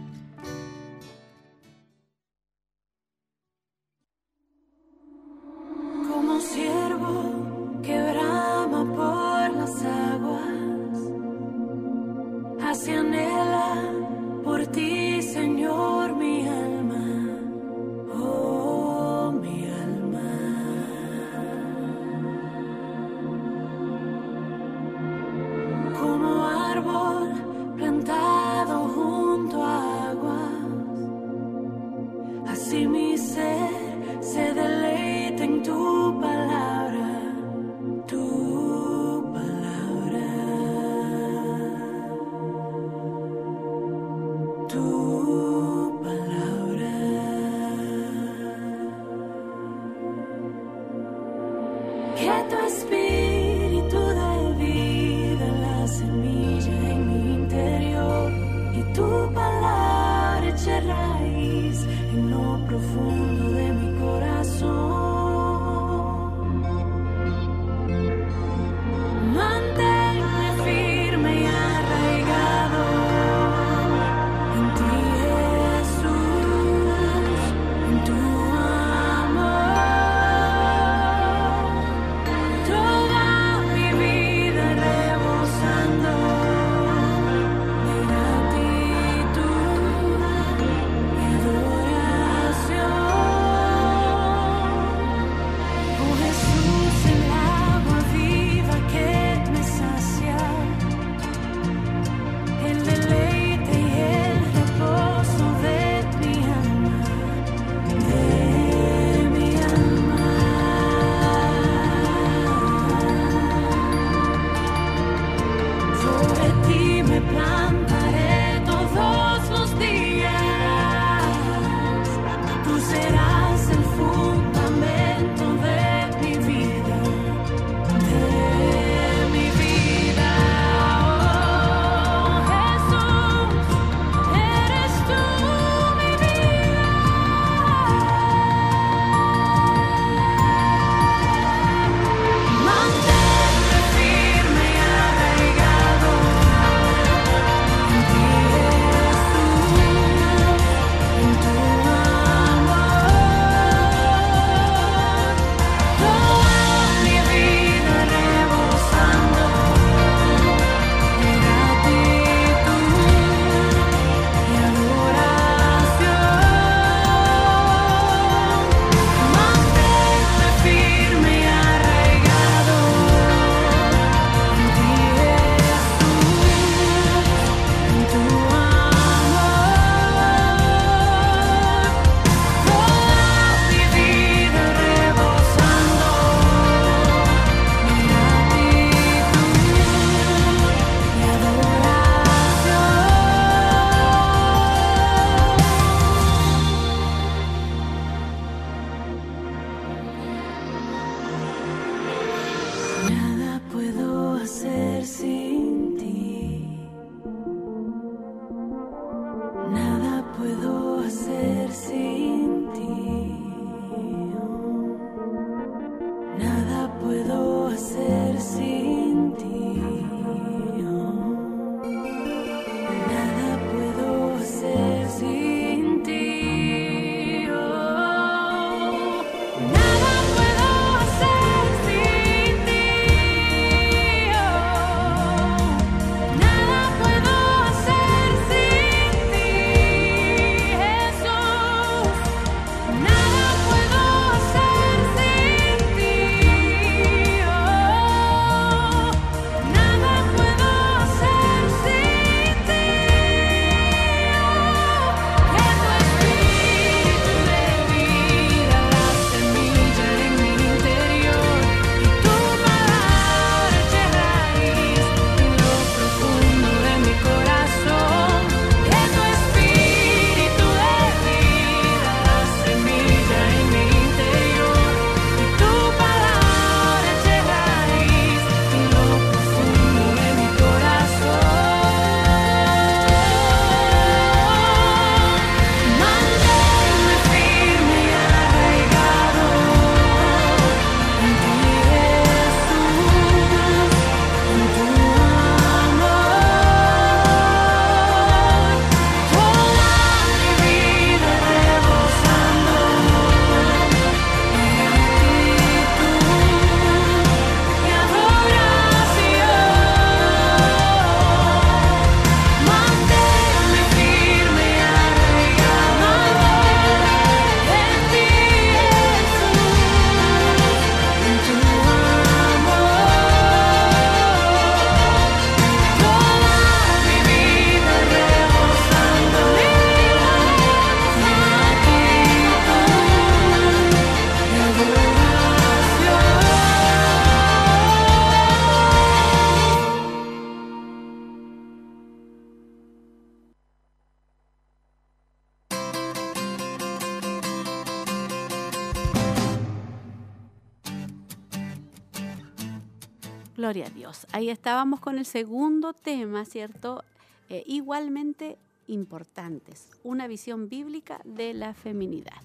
Gloria a Dios. Ahí estábamos con el segundo tema, ¿cierto? Eh, igualmente importantes, una visión bíblica de la feminidad.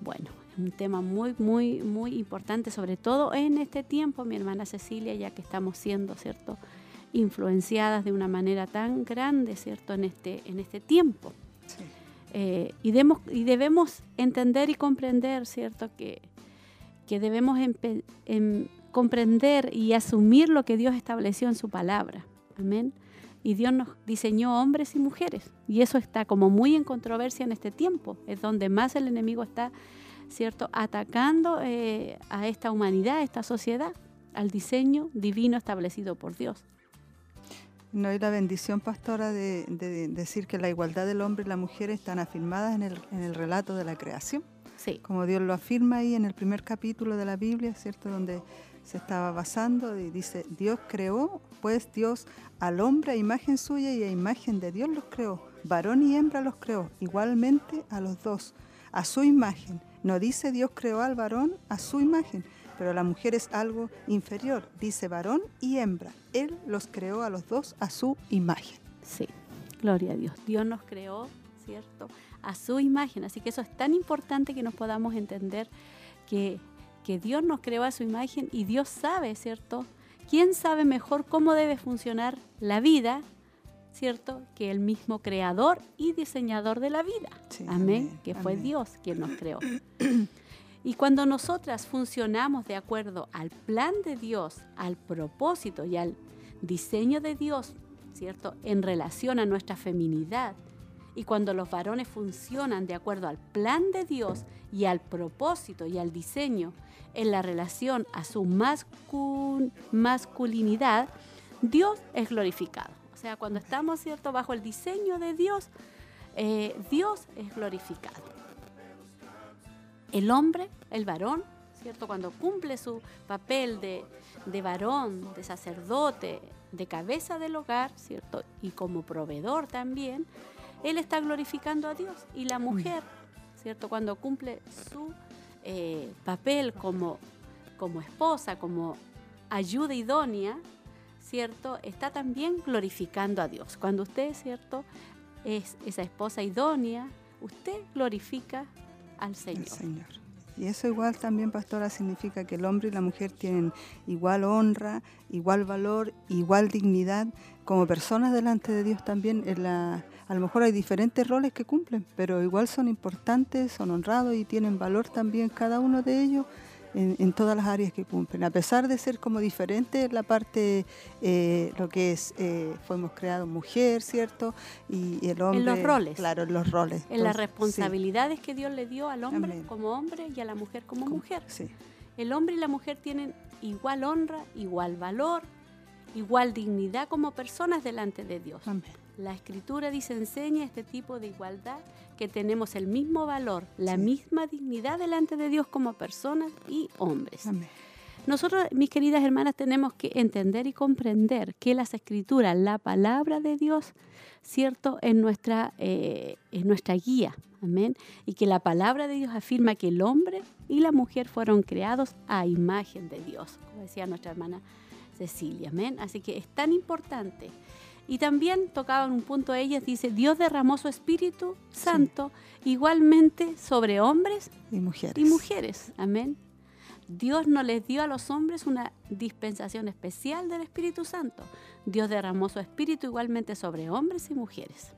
Bueno, un tema muy, muy, muy importante, sobre todo en este tiempo, mi hermana Cecilia, ya que estamos siendo, ¿cierto?, influenciadas de una manera tan grande, ¿cierto?, en este, en este tiempo. Eh, y, y, debemos entender y comprender, ¿cierto?, que, que debemos comprender y asumir lo que Dios estableció en su palabra. Amén. Y Dios nos diseñó hombres y mujeres. Y eso está como muy en controversia en este tiempo. Es donde más el enemigo está ¿cierto? Atacando eh, a esta humanidad, a esta sociedad, al diseño divino establecido por Dios. No hay la bendición, pastora, de, decir que la igualdad del hombre y la mujer están afirmadas en el, en el relato de la creación. Sí. Como Dios lo afirma ahí en el primer capítulo de la Biblia, ¿cierto? Donde se estaba basando y dice, Dios creó, pues Dios al hombre a imagen suya y a imagen de Dios los creó. Varón y hembra los creó, igualmente a los dos, a su imagen no dice Dios creó al varón a su imagen, pero la mujer es algo inferior. Dice varón y hembra. Él los creó a los dos a su imagen. Sí, gloria a Dios. Dios nos creó, ¿cierto? A su imagen. Así que eso es tan importante que nos podamos entender que, que Dios nos creó a su imagen y Dios sabe, ¿cierto? ¿Quién sabe mejor cómo debe funcionar la vida ¿cierto? Que el mismo creador y diseñador de la vida. amén, Que fue Dios quien nos creó. Y cuando nosotras funcionamos de acuerdo al plan de Dios, al propósito y al diseño de Dios, ¿cierto? En relación a nuestra feminidad, y cuando los varones funcionan de acuerdo al plan de Dios y al propósito y al diseño en la relación a su masculinidad, Dios es glorificado sea, cuando estamos ¿cierto? bajo el diseño de Dios, eh, Dios es glorificado. El hombre, el varón, ¿cierto? cuando cumple su papel de, de varón, de sacerdote, de cabeza del hogar, ¿cierto? y como proveedor también, él está glorificando a Dios. Y la mujer, ¿cierto? cuando cumple su eh, papel como, como esposa, como ayuda idónea, ¿cierto? Está también glorificando a Dios. Cuando usted, ¿cierto? Es esa esposa idónea, usted glorifica al Señor. Señor. Y eso igual también, pastora, significa que el hombre y la mujer tienen igual honra, igual valor, igual dignidad como personas delante de Dios también. En la, a lo mejor hay diferentes roles que cumplen, pero igual son importantes, son honrados y tienen valor también cada uno de ellos en, todas las áreas que cumplen. A pesar de ser como diferente la parte, eh, lo que es, eh, fuimos creados mujer, ¿cierto? Y, el hombre. En los roles. Claro, en los roles. En las responsabilidades que Dios le dio al hombre como hombre y a la mujer como, mujer. Sí. El hombre y la mujer tienen igual honra, igual valor, igual dignidad como personas delante de Dios. Amén. La escritura dice, enseña este tipo de igualdad, que tenemos el mismo valor, la misma dignidad delante de Dios como personas y hombres. Nosotros, mis queridas hermanas, tenemos que entender y comprender que las escrituras, la palabra de Dios, cierto, es nuestra, eh, nuestra guía. Amén. Y que la palabra de Dios afirma que el hombre y la mujer fueron creados a imagen de Dios, como decía nuestra hermana Cecilia. Amén. Así que es tan importante y también tocaban un punto ellas, dice, Dios derramó su Espíritu Santo igualmente sobre hombres y mujeres. y mujeres. Amén. Dios no les dio a los hombres una dispensación especial del Espíritu Santo. Dios derramó su Espíritu igualmente sobre hombres y mujeres.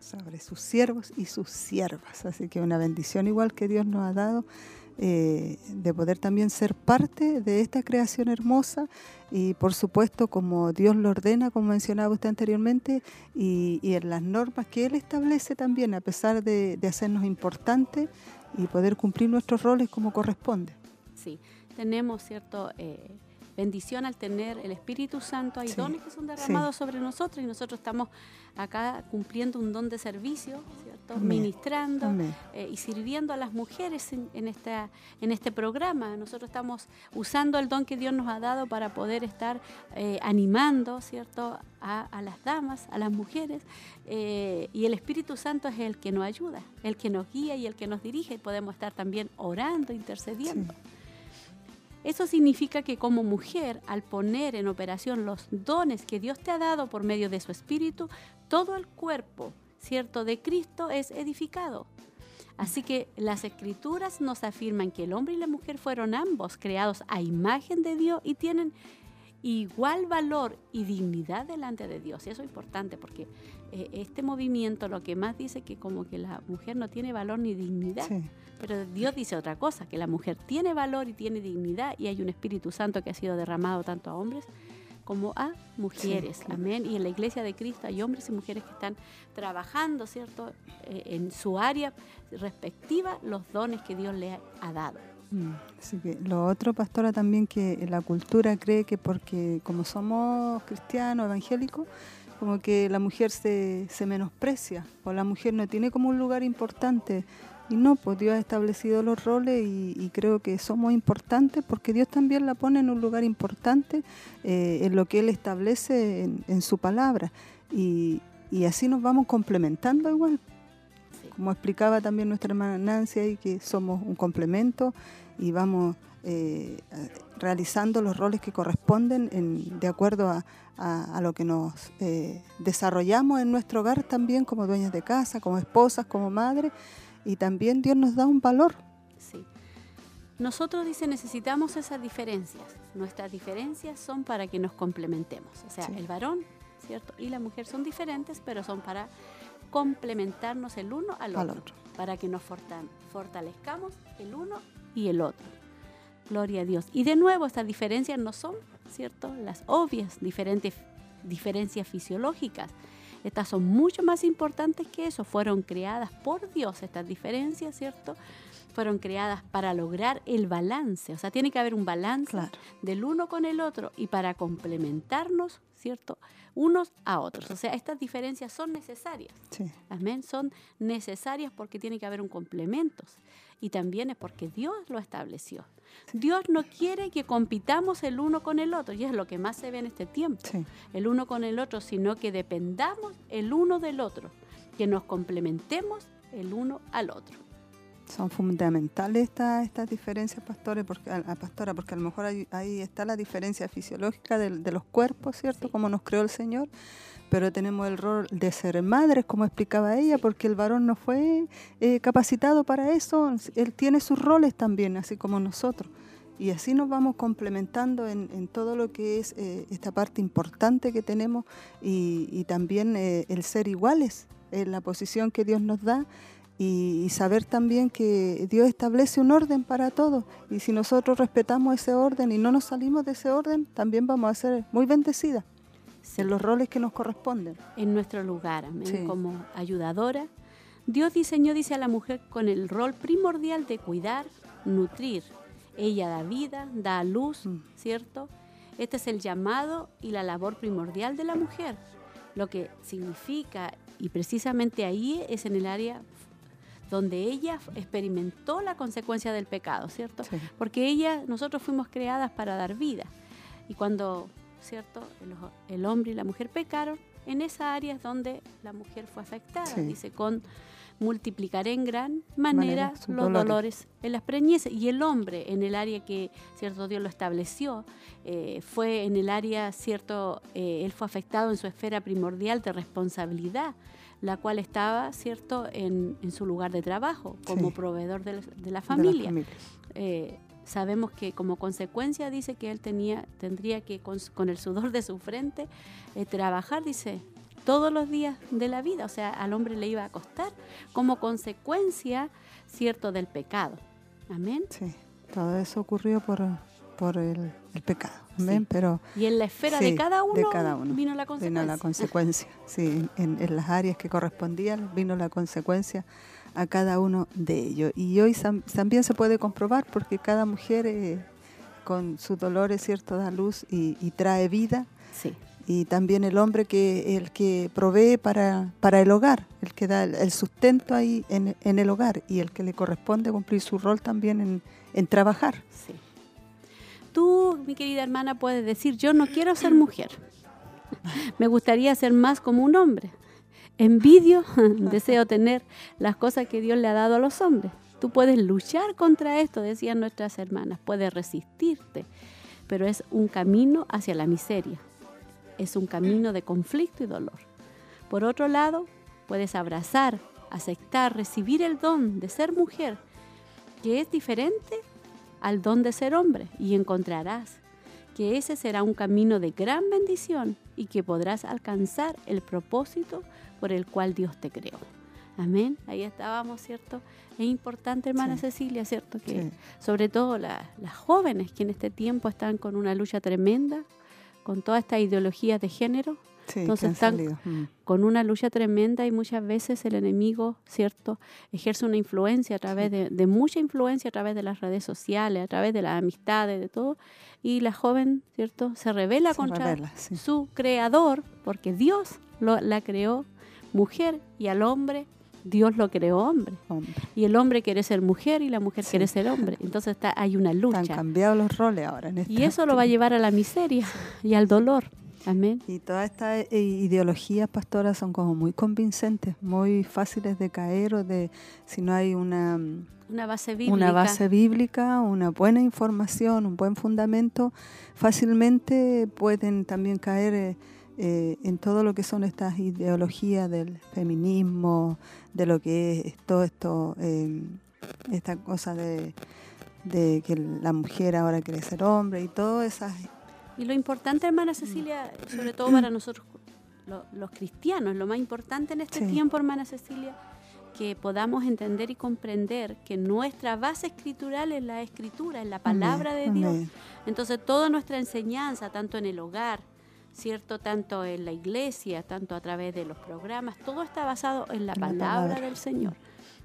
Sobre sus siervos y sus siervas. Así que una bendición igual que Dios nos ha dado eh, de poder también ser parte de esta creación hermosa y por supuesto como Dios lo ordena, como mencionaba usted anteriormente, y, en las normas que Él establece también, a pesar de, hacernos importantes y poder cumplir nuestros roles como corresponde. Sí, tenemos cierto... Eh, bendición al tener el Espíritu Santo. Hay dones que son derramados sobre nosotros y nosotros estamos acá cumpliendo un don de servicio, ¿cierto? Ministrando eh, y sirviendo a las mujeres en, esta, en este programa. Nosotros estamos usando el don que Dios nos ha dado para poder estar eh, animando, ¿cierto? A, las damas, a las mujeres. Eh, y el Espíritu Santo es el que nos ayuda, el que nos guía y el que nos dirige. Podemos estar también orando, intercediendo. Eso significa que como mujer, al poner en operación los dones que Dios te ha dado por medio de su espíritu, todo el cuerpo, ¿cierto?, de Cristo es edificado. Así que las escrituras nos afirman que el hombre y la mujer fueron ambos creados a imagen de Dios y tienen igual valor y dignidad delante de Dios. Y eso es importante porque eh, este movimiento lo que más dice que como que la mujer no tiene valor ni dignidad. Pero Dios dice otra cosa, que la mujer tiene valor y tiene dignidad y hay un Espíritu Santo que ha sido derramado tanto a hombres como a mujeres. Amén. Y en la iglesia de Cristo hay hombres y mujeres que están trabajando, ¿cierto?, eh, en su área respectiva, los dones que Dios le ha dado. Mm, así que lo otro, pastora, también que la cultura cree que porque como somos cristianos, evangélicos, como que la mujer se, se menosprecia o la mujer no tiene como un lugar importante. Y no, pues Dios ha establecido los roles y, creo que somos importantes porque Dios también la pone en un lugar importante eh, en lo que Él establece en, su palabra. Y, y, así nos vamos complementando igual. Como explicaba también nuestra hermana Nancy, ahí que somos un complemento y vamos eh, realizando los roles que corresponden en, de acuerdo a, a, lo que nos eh, desarrollamos en nuestro hogar también como dueñas de casa, como esposas, como madres, y también Dios nos da un valor. Sí. Nosotros, dice, necesitamos esas diferencias. Nuestras diferencias son para que nos complementemos. O sea, el varón, ¿cierto? Y la mujer son diferentes, pero son para complementarnos el uno al otro, para que nos fortalezcamos el uno y el otro. Gloria a Dios. Y de nuevo, estas diferencias no son, ¿cierto? Las obvias diferentes diferencias fisiológicas. Estas son mucho más importantes que eso. Fueron creadas por Dios estas diferencias, ¿cierto? Fueron creadas para lograr el balance. O sea, tiene que haber un balance del uno con el otro y para complementarnos, ¿cierto? Unos a otros. O sea, estas diferencias son necesarias. Sí. Amén. Son necesarias porque tiene que haber un complemento. Y también es porque Dios lo estableció. Dios no quiere que compitamos el uno con el otro, y es lo que más se ve en este tiempo, el uno con el otro, sino que dependamos el uno del otro, que nos complementemos el uno al otro. Son fundamentales estas estas diferencias, pastores, porque, a, pastora, porque a lo mejor ahí, está la diferencia fisiológica de, los cuerpos, ¿cierto? Como nos creó el Señor, pero tenemos el rol de ser madres, como explicaba ella, porque el varón no fue eh, capacitado para eso, él tiene sus roles también, así como nosotros. Y así nos vamos complementando en, todo lo que es eh, esta parte importante que tenemos y, también eh, el ser iguales en la posición que Dios nos da y, saber también que Dios establece un orden para todo. Y si nosotros respetamos ese orden y no nos salimos de ese orden, también vamos a ser muy bendecidas en los roles que nos corresponden. En nuestro lugar, como ayudadora. Dios diseñó, dice a la mujer, con el rol primordial de cuidar, nutrir. Ella da vida, da luz, mm. ¿cierto? Este es el llamado y la labor primordial de la mujer, lo que significa, y precisamente ahí es en el área donde ella experimentó la consecuencia del pecado, ¿cierto? Porque ella, nosotros fuimos creadas para dar vida. Y cuando ¿cierto? El, hombre y la mujer pecaron, en esa área es donde la mujer fue afectada. Dice, con multiplicar en gran manera, los dolores. en las preñeces. Y el hombre, en el área que, cierto, Dios lo estableció, eh, fue en el área, cierto, eh, él fue afectado en su esfera primordial de responsabilidad la cual estaba, ¿cierto?, en, su lugar de trabajo, como proveedor de, la familia. Eh, sabemos que como consecuencia dice que él tenía, tendría que con, el sudor de su frente eh, trabajar, dice, todos los días de la vida, o sea, al hombre le iba a costar como consecuencia, cierto, del pecado. Amén. Sí, todo eso ocurrió por, por el, pecado. Amén. Pero, y en la esfera de, cada uno, vino la consecuencia. Vino la consecuencia, sí, en, en las áreas que correspondían vino la consecuencia a cada uno de ellos. Y hoy también se puede comprobar porque cada mujer eh, con sus dolores, ¿cierto?, da luz y, trae vida. Sí. Y también el hombre que el que provee para, para el hogar, el que da el, sustento ahí en, en, el hogar y el que le corresponde cumplir su rol también en, en trabajar. Sí. Tú, mi querida hermana, puedes decir, yo no quiero ser mujer. Me gustaría ser más como un hombre envidio, (laughs) (laughs) deseo tener las cosas que Dios le ha dado a los hombres. Tú puedes luchar contra esto, decían nuestras hermanas, puedes resistirte, pero es un camino hacia la miseria, es un camino de conflicto y dolor. Por otro lado, puedes abrazar, aceptar, recibir el don de ser mujer, que es diferente al don de ser hombre, y encontrarás que ese será un camino de gran bendición y que podrás alcanzar el propósito por el cual Dios te creó. Amén. Ahí estábamos, ¿cierto? Es importante, hermana Cecilia, ¿cierto? Que sobre todo las jóvenes que en este tiempo están con una lucha tremenda, con toda esta ideología de género, entonces están mm. con una lucha tremenda y muchas veces el enemigo, ¿cierto? Ejerce una influencia a través de, mucha influencia a través de las redes sociales, a través de las amistades, de todo. Y la joven, ¿cierto? Se revela contra su creador, porque Dios lo, la creó mujer y al hombre Dios lo creó hombre. Y el hombre quiere ser mujer y la mujer quiere ser hombre. Entonces está, hay una lucha. Han cambiado los roles ahora. En y eso lo va a llevar a la miseria y al dolor. Amén. Y todas estas eh, ideologías, pastoras, son como muy convincentes, muy fáciles de caer o de, si no hay una, una base bíblica. Una base bíblica, una buena información, un buen fundamento, fácilmente pueden también caer eh, eh, en todo lo que son estas ideologías del feminismo, de lo que es todo esto, esta cosa de, de que la mujer ahora quiere ser hombre y todas esas. Y lo importante, hermana Cecilia, sobre todo para nosotros los cristianos, lo más importante en este tiempo, hermana Cecilia, que podamos entender y comprender que nuestra base escritural es la escritura, es la palabra de Dios. Entonces toda nuestra enseñanza, tanto en el hogar, ¿cierto? Tanto en la iglesia, tanto a través de los programas, todo está basado en la, palabra, del Señor.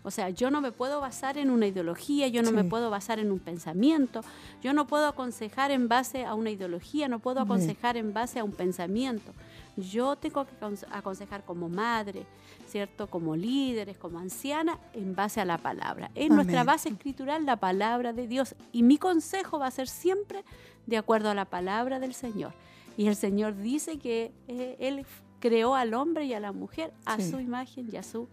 O sea, yo no me puedo basar en una ideología, yo no me puedo basar en un pensamiento, yo no puedo aconsejar en base a una ideología, no puedo aconsejar en base a un pensamiento. Yo tengo que aconsejar como madre, ¿cierto? Como líderes, como anciana, en base a la palabra. En nuestra base escritural, la palabra de Dios. Y mi consejo va a ser siempre de acuerdo a la palabra del Señor. Y el Señor dice que eh, Él creó al hombre y a la mujer a su imagen y a su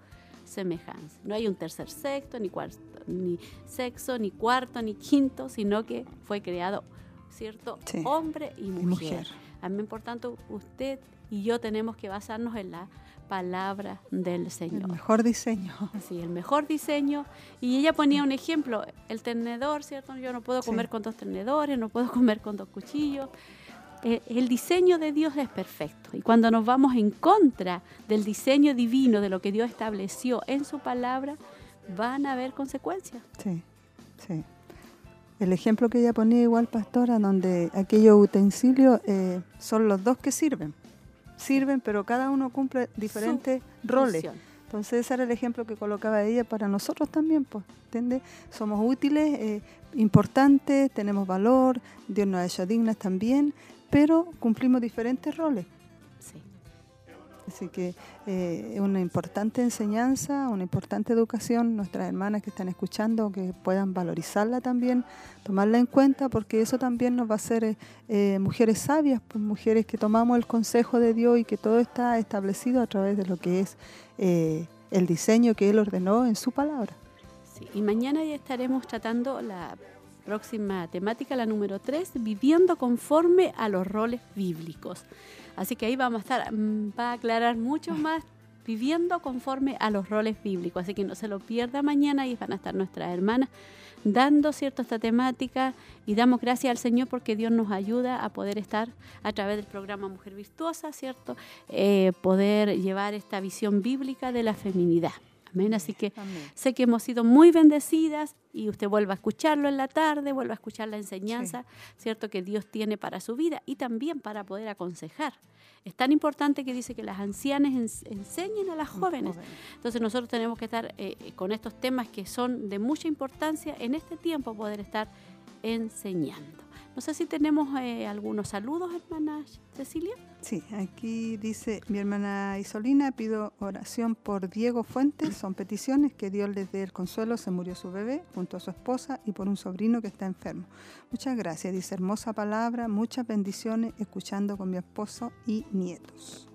semejanza. No hay un tercer sexo, ni cuarto, ni sexo, ni cuarto, ni quinto, sino que fue creado, ¿cierto? Hombre y mujer. Mí, por tanto, usted y yo tenemos que basarnos en la palabra del Señor. El mejor diseño. Sí, el mejor diseño. Y ella ponía un ejemplo, el tenedor, ¿cierto? Yo no puedo comer con dos tenedores, no puedo (laughs) comer con dos cuchillos. Eh, el diseño de Dios es perfecto. Y cuando nos vamos en contra del diseño divino, de lo que Dios estableció en su palabra, van a haber consecuencias. Sí, sí. El ejemplo que ella ponía igual, pastora, donde aquellos utensilios eh, son los dos que sirven. Sirven, pero cada uno cumple diferentes roles. Entonces ese era el ejemplo que colocaba ella para nosotros también, pues, ¿entiendes? Somos útiles, eh, importantes, tenemos valor, Dios nos ha hecho dignas también, pero cumplimos diferentes roles. Sí. Así que eh, es una importante enseñanza, una importante educación, nuestras hermanas que están escuchando, que puedan valorizarla también, tomarla en cuenta, porque eso también nos va a hacer eh, eh, mujeres sabias, pues, mujeres que tomamos el consejo de Dios y que todo está establecido a través de lo que es el diseño que Él ordenó en su palabra. Sí, y mañana ya estaremos tratando la próxima temática, la número 3, viviendo conforme a los roles bíblicos. Así que ahí vamos a estar, mm, va a aclarar mucho más viviendo conforme a los roles bíblicos. Así que no se lo pierda mañana y van a estar nuestras hermanas dando cierto esta temática y damos gracias al Señor porque Dios nos ayuda a poder estar a través del programa Mujer Virtuosa, ¿cierto? Eh, poder llevar esta visión bíblica de la feminidad. Amén. Así que sé que hemos sido muy bendecidas y usted vuelva a escucharlo en la tarde, vuelva a escuchar la enseñanza, ¿cierto? Que Dios tiene para su vida y también para poder aconsejar. Es tan importante que dice que las ancianas enseñen a las jóvenes. Entonces nosotros tenemos que estar eh, eh, con estos temas que son de mucha importancia en este tiempo, poder estar enseñando. No sé si tenemos eh, algunos saludos, hermana Cecilia. Sí, aquí dice mi hermana Isolina, pido oración por Diego Fuentes, son peticiones, que Dios les dé el consuelo, se murió su bebé junto a su esposa y por un sobrino que está enfermo. Muchas gracias, dice hermosa palabra, muchas bendiciones escuchando con mi esposo y nietos.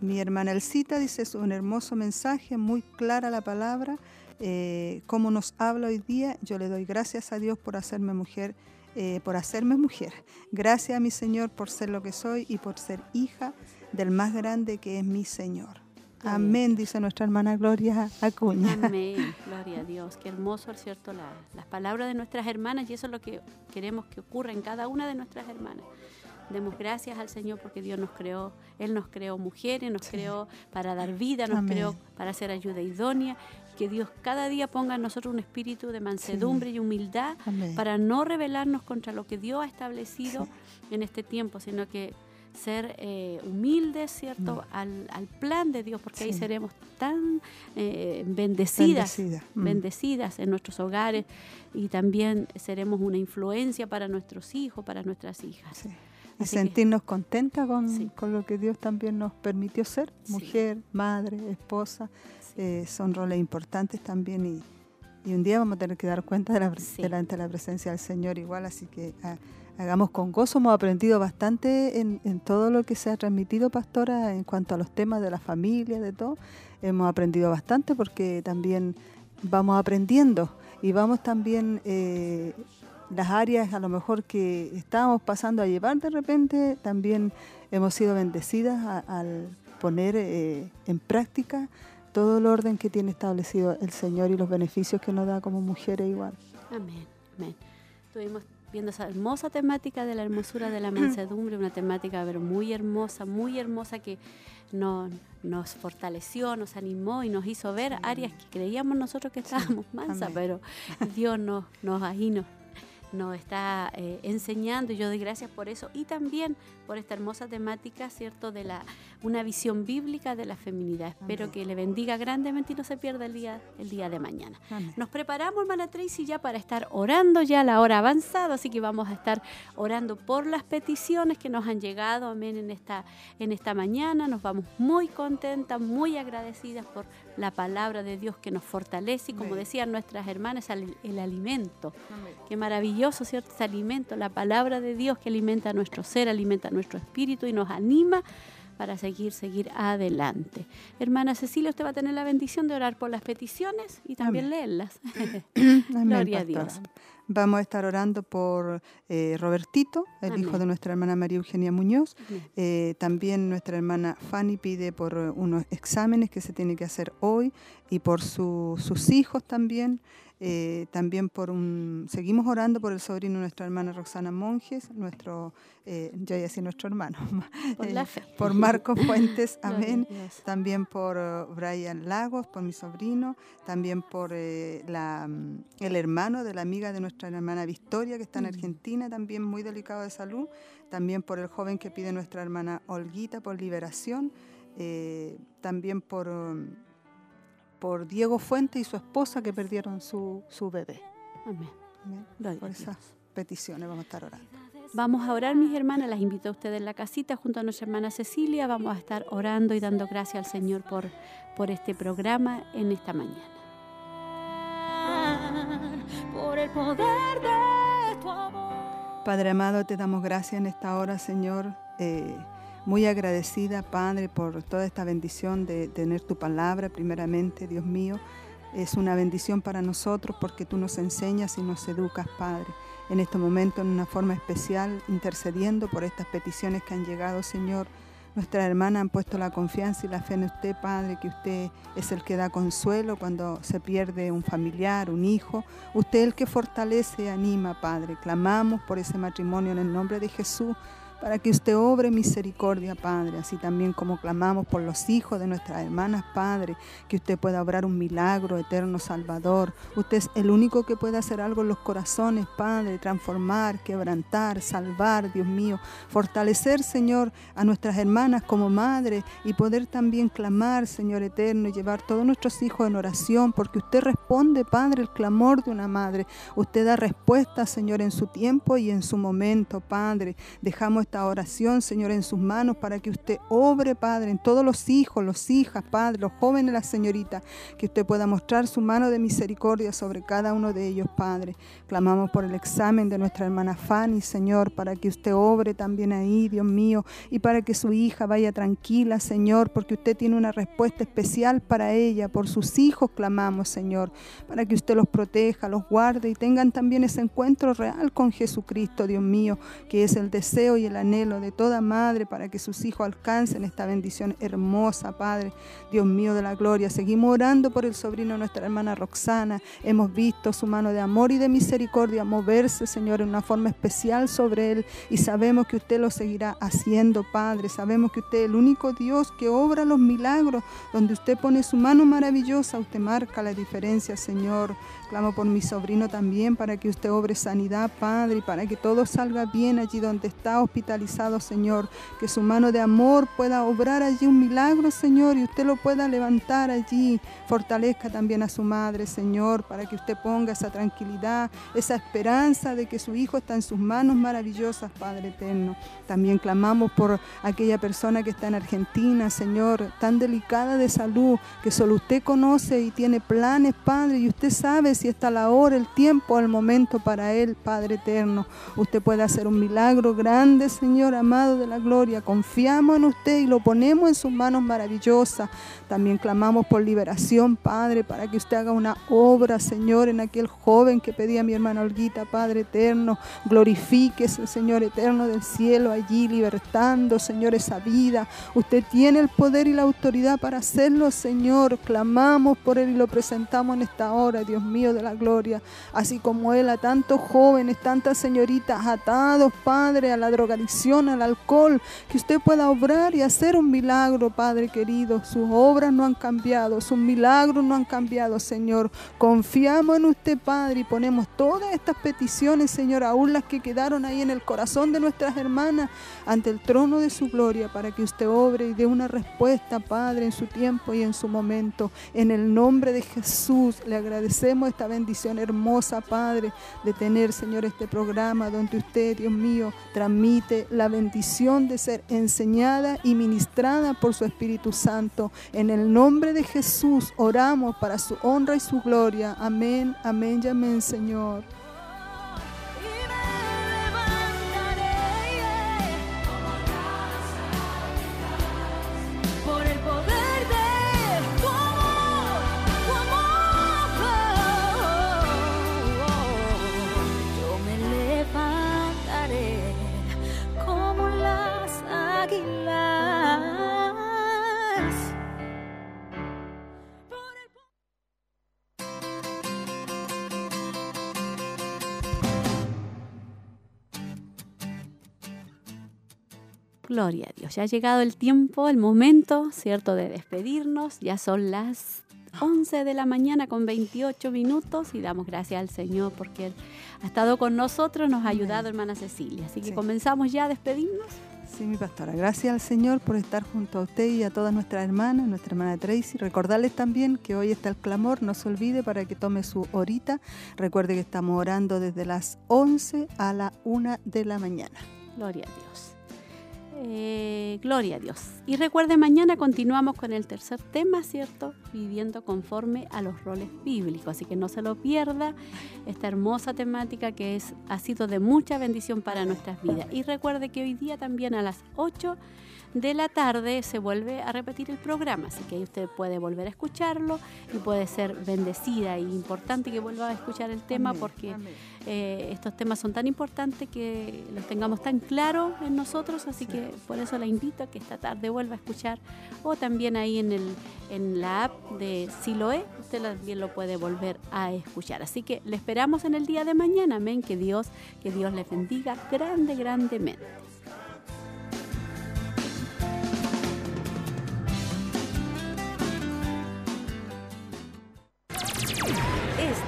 mi hermana Elcita dice, es un hermoso mensaje, muy clara la palabra, eh, cómo nos habla hoy día. Yo le doy gracias a Dios por hacerme mujer, eh, por hacerme mujer. Gracias a mi Señor por ser lo que soy y por ser hija del más grande que es mi Señor. Amén, dice nuestra hermana Gloria Acuña. Amén, (laughs) gloria a Dios. Qué hermoso, cierto, las palabras de nuestras hermanas y eso es lo que queremos que ocurra en cada una de nuestras hermanas. Demos gracias al Señor porque Dios nos creó, Él nos creó mujeres, nos creó para dar vida, nos creó para hacer ayuda idónea. Que Dios cada día ponga en nosotros un espíritu de mansedumbre y humildad para no rebelarnos contra lo que Dios ha establecido en este tiempo, sino que ser eh, humildes, ¿cierto?, al, al, plan de Dios, porque ahí seremos tan eh, bendecidas, mm. bendecidas en nuestros hogares y también seremos una influencia para nuestros hijos, para nuestras hijas. Y sentirnos contentas con, con, lo que Dios también nos permitió ser, mujer, madre, esposa, eh, son roles importantes también y, y, un día vamos a tener que dar cuenta de la, delante de la presencia del Señor igual, así que... Ah, hagamos con gozo. Hemos aprendido bastante en, todo lo que se ha transmitido, pastora, en cuanto a los temas de la familia, de todo. Hemos aprendido bastante porque también vamos aprendiendo y vamos también eh, las áreas a lo mejor que estábamos pasando a llevar de repente, también hemos sido bendecidas al poner eh, en práctica todo el orden que tiene establecido el Señor y los beneficios que nos da como mujeres igual. Amén, amén. Tuvimos viendo esa hermosa temática de la hermosura de la mansedumbre, una temática pero muy hermosa, muy hermosa que nos, nos fortaleció, nos animó y nos hizo ver áreas que creíamos nosotros que estábamos mansas, pero Dios nos, nos ahí nos, nos está eh, enseñando y yo doy gracias por eso y también por esta hermosa temática, ¿cierto? De la una visión bíblica de la feminidad. Espero que le bendiga grandemente y no se pierda el día, el día de mañana. Nos preparamos, hermana Tracy, ya para estar orando ya a la hora avanzada, así que vamos a estar orando por las peticiones que nos han llegado, amén, en esta, en esta mañana. Nos vamos muy contentas, muy agradecidas por la palabra de Dios que nos fortalece y como decían nuestras hermanas, el, el alimento. Qué maravilloso, ¿cierto? Ese alimento, la palabra de Dios que alimenta nuestro ser, alimenta nuestro espíritu y nos anima para seguir, seguir adelante. Hermana Cecilia, usted va a tener la bendición de orar por las peticiones y también leerlas. (coughs) (coughs) Gloria a Dios. Vamos a estar orando por eh, Robertito, el hijo de nuestra hermana María Eugenia Muñoz. Eh, también nuestra hermana Fanny pide por unos exámenes que se tienen que hacer hoy y por sus hijos también. Eh, también por un, seguimos orando por el sobrino de nuestra hermana Roxana Monjes, nuestro, eh, yo ya decía nuestro hermano, (laughs) por, eh, por Marco Fuentes, amén. También por uh, Brian Lagos, por mi sobrino, también por la, mm, el hermano de la amiga de nuestra hermana Victoria, que está en mm. Argentina, también muy delicado de salud. También por el joven que pide nuestra hermana Olguita, por liberación. también por um, por Diego Fuente y su esposa que perdieron su, su bebé. Amén. Por esas peticiones vamos a estar orando. Vamos a orar, mis hermanas. Las invito a ustedes en la casita junto a nuestra hermana Cecilia. Vamos a estar orando y dando gracias al Señor por, por este programa en esta mañana. Por el poder de tu amor. Padre amado, te damos gracias en esta hora, Señor. Eh, muy agradecida, Padre, por toda esta bendición de tener tu palabra, primeramente, Dios mío. Es una bendición para nosotros porque tú nos enseñas y nos educas, Padre. En este momento, en una forma especial, intercediendo por estas peticiones que han llegado, Señor. Nuestras hermanas han puesto la confianza y la fe en usted, Padre, que usted es el que da consuelo cuando se pierde un familiar, un hijo. Usted es el que fortalece y anima, Padre. Clamamos por ese matrimonio en el nombre de Jesús para que usted obre misericordia, Padre, así también como clamamos por los hijos de nuestras hermanas, Padre, que usted pueda obrar un milagro, eterno Salvador. Usted es el único que puede hacer algo en los corazones, Padre, transformar, quebrantar, salvar, Dios mío, fortalecer, Señor, a nuestras hermanas como madre y poder también clamar, Señor eterno, y llevar todos nuestros hijos en oración, porque usted responde, Padre, el clamor de una madre. Usted da respuesta, Señor, en su tiempo y en su momento, Padre. Dejamos esta oración, Señor, en sus manos para que usted obre, Padre, en todos los hijos, los hijas, Padre, los jóvenes, las señoritas, que usted pueda mostrar su mano de misericordia sobre cada uno de ellos, Padre. Clamamos por el examen de nuestra hermana Fanny, Señor, para que usted obre también ahí, Dios mío, y para que su hija vaya tranquila, Señor, porque usted tiene una respuesta especial para ella. Por sus hijos clamamos, Señor, para que usted los proteja, los guarde y tengan también ese encuentro real con Jesucristo, Dios mío, que es el deseo y el anhelo de toda madre para que sus hijos alcancen esta bendición hermosa, Padre, Dios mío de la gloria. Seguimos orando por el sobrino de nuestra hermana Roxana. Hemos visto su mano de amor y de misericordia moverse, Señor, en una forma especial sobre él y sabemos que usted lo seguirá haciendo, Padre. Sabemos que usted es el único Dios que obra los milagros, donde usted pone su mano maravillosa, usted marca la diferencia, Señor. Clamo por mi sobrino también para que usted obre sanidad, Padre, y para que todo salga bien allí donde está hospitalizado, Señor. Que su mano de amor pueda obrar allí un milagro, Señor, y usted lo pueda levantar allí. Fortalezca también a su madre, Señor, para que usted ponga esa tranquilidad, esa esperanza de que su hijo está en sus manos maravillosas, Padre eterno. También clamamos por aquella persona que está en Argentina, Señor, tan delicada de salud, que solo usted conoce y tiene planes, Padre, y usted sabe si está la hora, el tiempo, el momento para él, Padre eterno. Usted puede hacer un milagro grande, Señor amado de la gloria. Confiamos en usted y lo ponemos en sus manos maravillosas. También clamamos por liberación, Padre, para que usted haga una obra, Señor, en aquel joven que pedía mi hermana Olguita, Padre eterno. Glorifíquese, Señor eterno del cielo, allí libertando, Señor, esa vida. Usted tiene el poder y la autoridad para hacerlo, Señor. Clamamos por él y lo presentamos en esta hora, Dios mío de la gloria. Así como él, a tantos jóvenes, tantas señoritas atados, Padre, a la drogadicción, al alcohol, que usted pueda obrar y hacer un milagro, Padre querido. Sus obras no han cambiado, sus milagros no han cambiado, Señor. Confiamos en usted, Padre, y ponemos todas estas peticiones, Señor, aún las que quedaron ahí en el corazón de nuestras hermanas, ante el trono de su gloria, para que usted obre y dé una respuesta, Padre, en su tiempo y en su momento. En el nombre de Jesús le agradecemos esta bendición hermosa, Padre, de tener, Señor, este programa donde usted, Dios mío, transmite la bendición de ser enseñada y ministrada por su Espíritu Santo. En el nombre de Jesús oramos para su honra y su gloria. Amén, amén y amén, Señor. Gloria a Dios. Ya ha llegado el tiempo, el momento, ¿cierto?, de despedirnos. Ya son las 11 de la mañana con 28 minutos y damos gracias al Señor porque Él ha estado con nosotros, nos ha ayudado, hermana Cecilia. Así que Sí. comenzamos ya a despedirnos. Sí, mi pastora. Gracias al Señor por estar junto a usted y a todas nuestras hermanas, nuestra hermana Tracy. Recordarles también que hoy está el clamor, no se olvide para que tome su horita. Recuerde que estamos orando desde las 11 a la 1 de la mañana. Gloria a Dios. Eh, gloria a Dios. Y recuerde, mañana continuamos con el tercer tema, ¿cierto? Viviendo conforme a los roles bíblicos. Así que no se lo pierda esta hermosa temática que es, ha sido de mucha bendición para nuestras vidas. Y recuerde que hoy día también a las 8 de la tarde se vuelve a repetir el programa, así que ahí usted puede volver a escucharlo y puede ser bendecida y importante que vuelva a escuchar el tema Amén, porque amén. eh, estos temas son tan importantes que los tengamos tan claros en nosotros, así Sí. que por eso la invito a que esta tarde vuelva a escuchar o también ahí en, el, en la app de Siloé, usted también lo puede volver a escuchar. Así que le esperamos en el día de mañana, amén, que Dios, que Dios les bendiga grande, grandemente.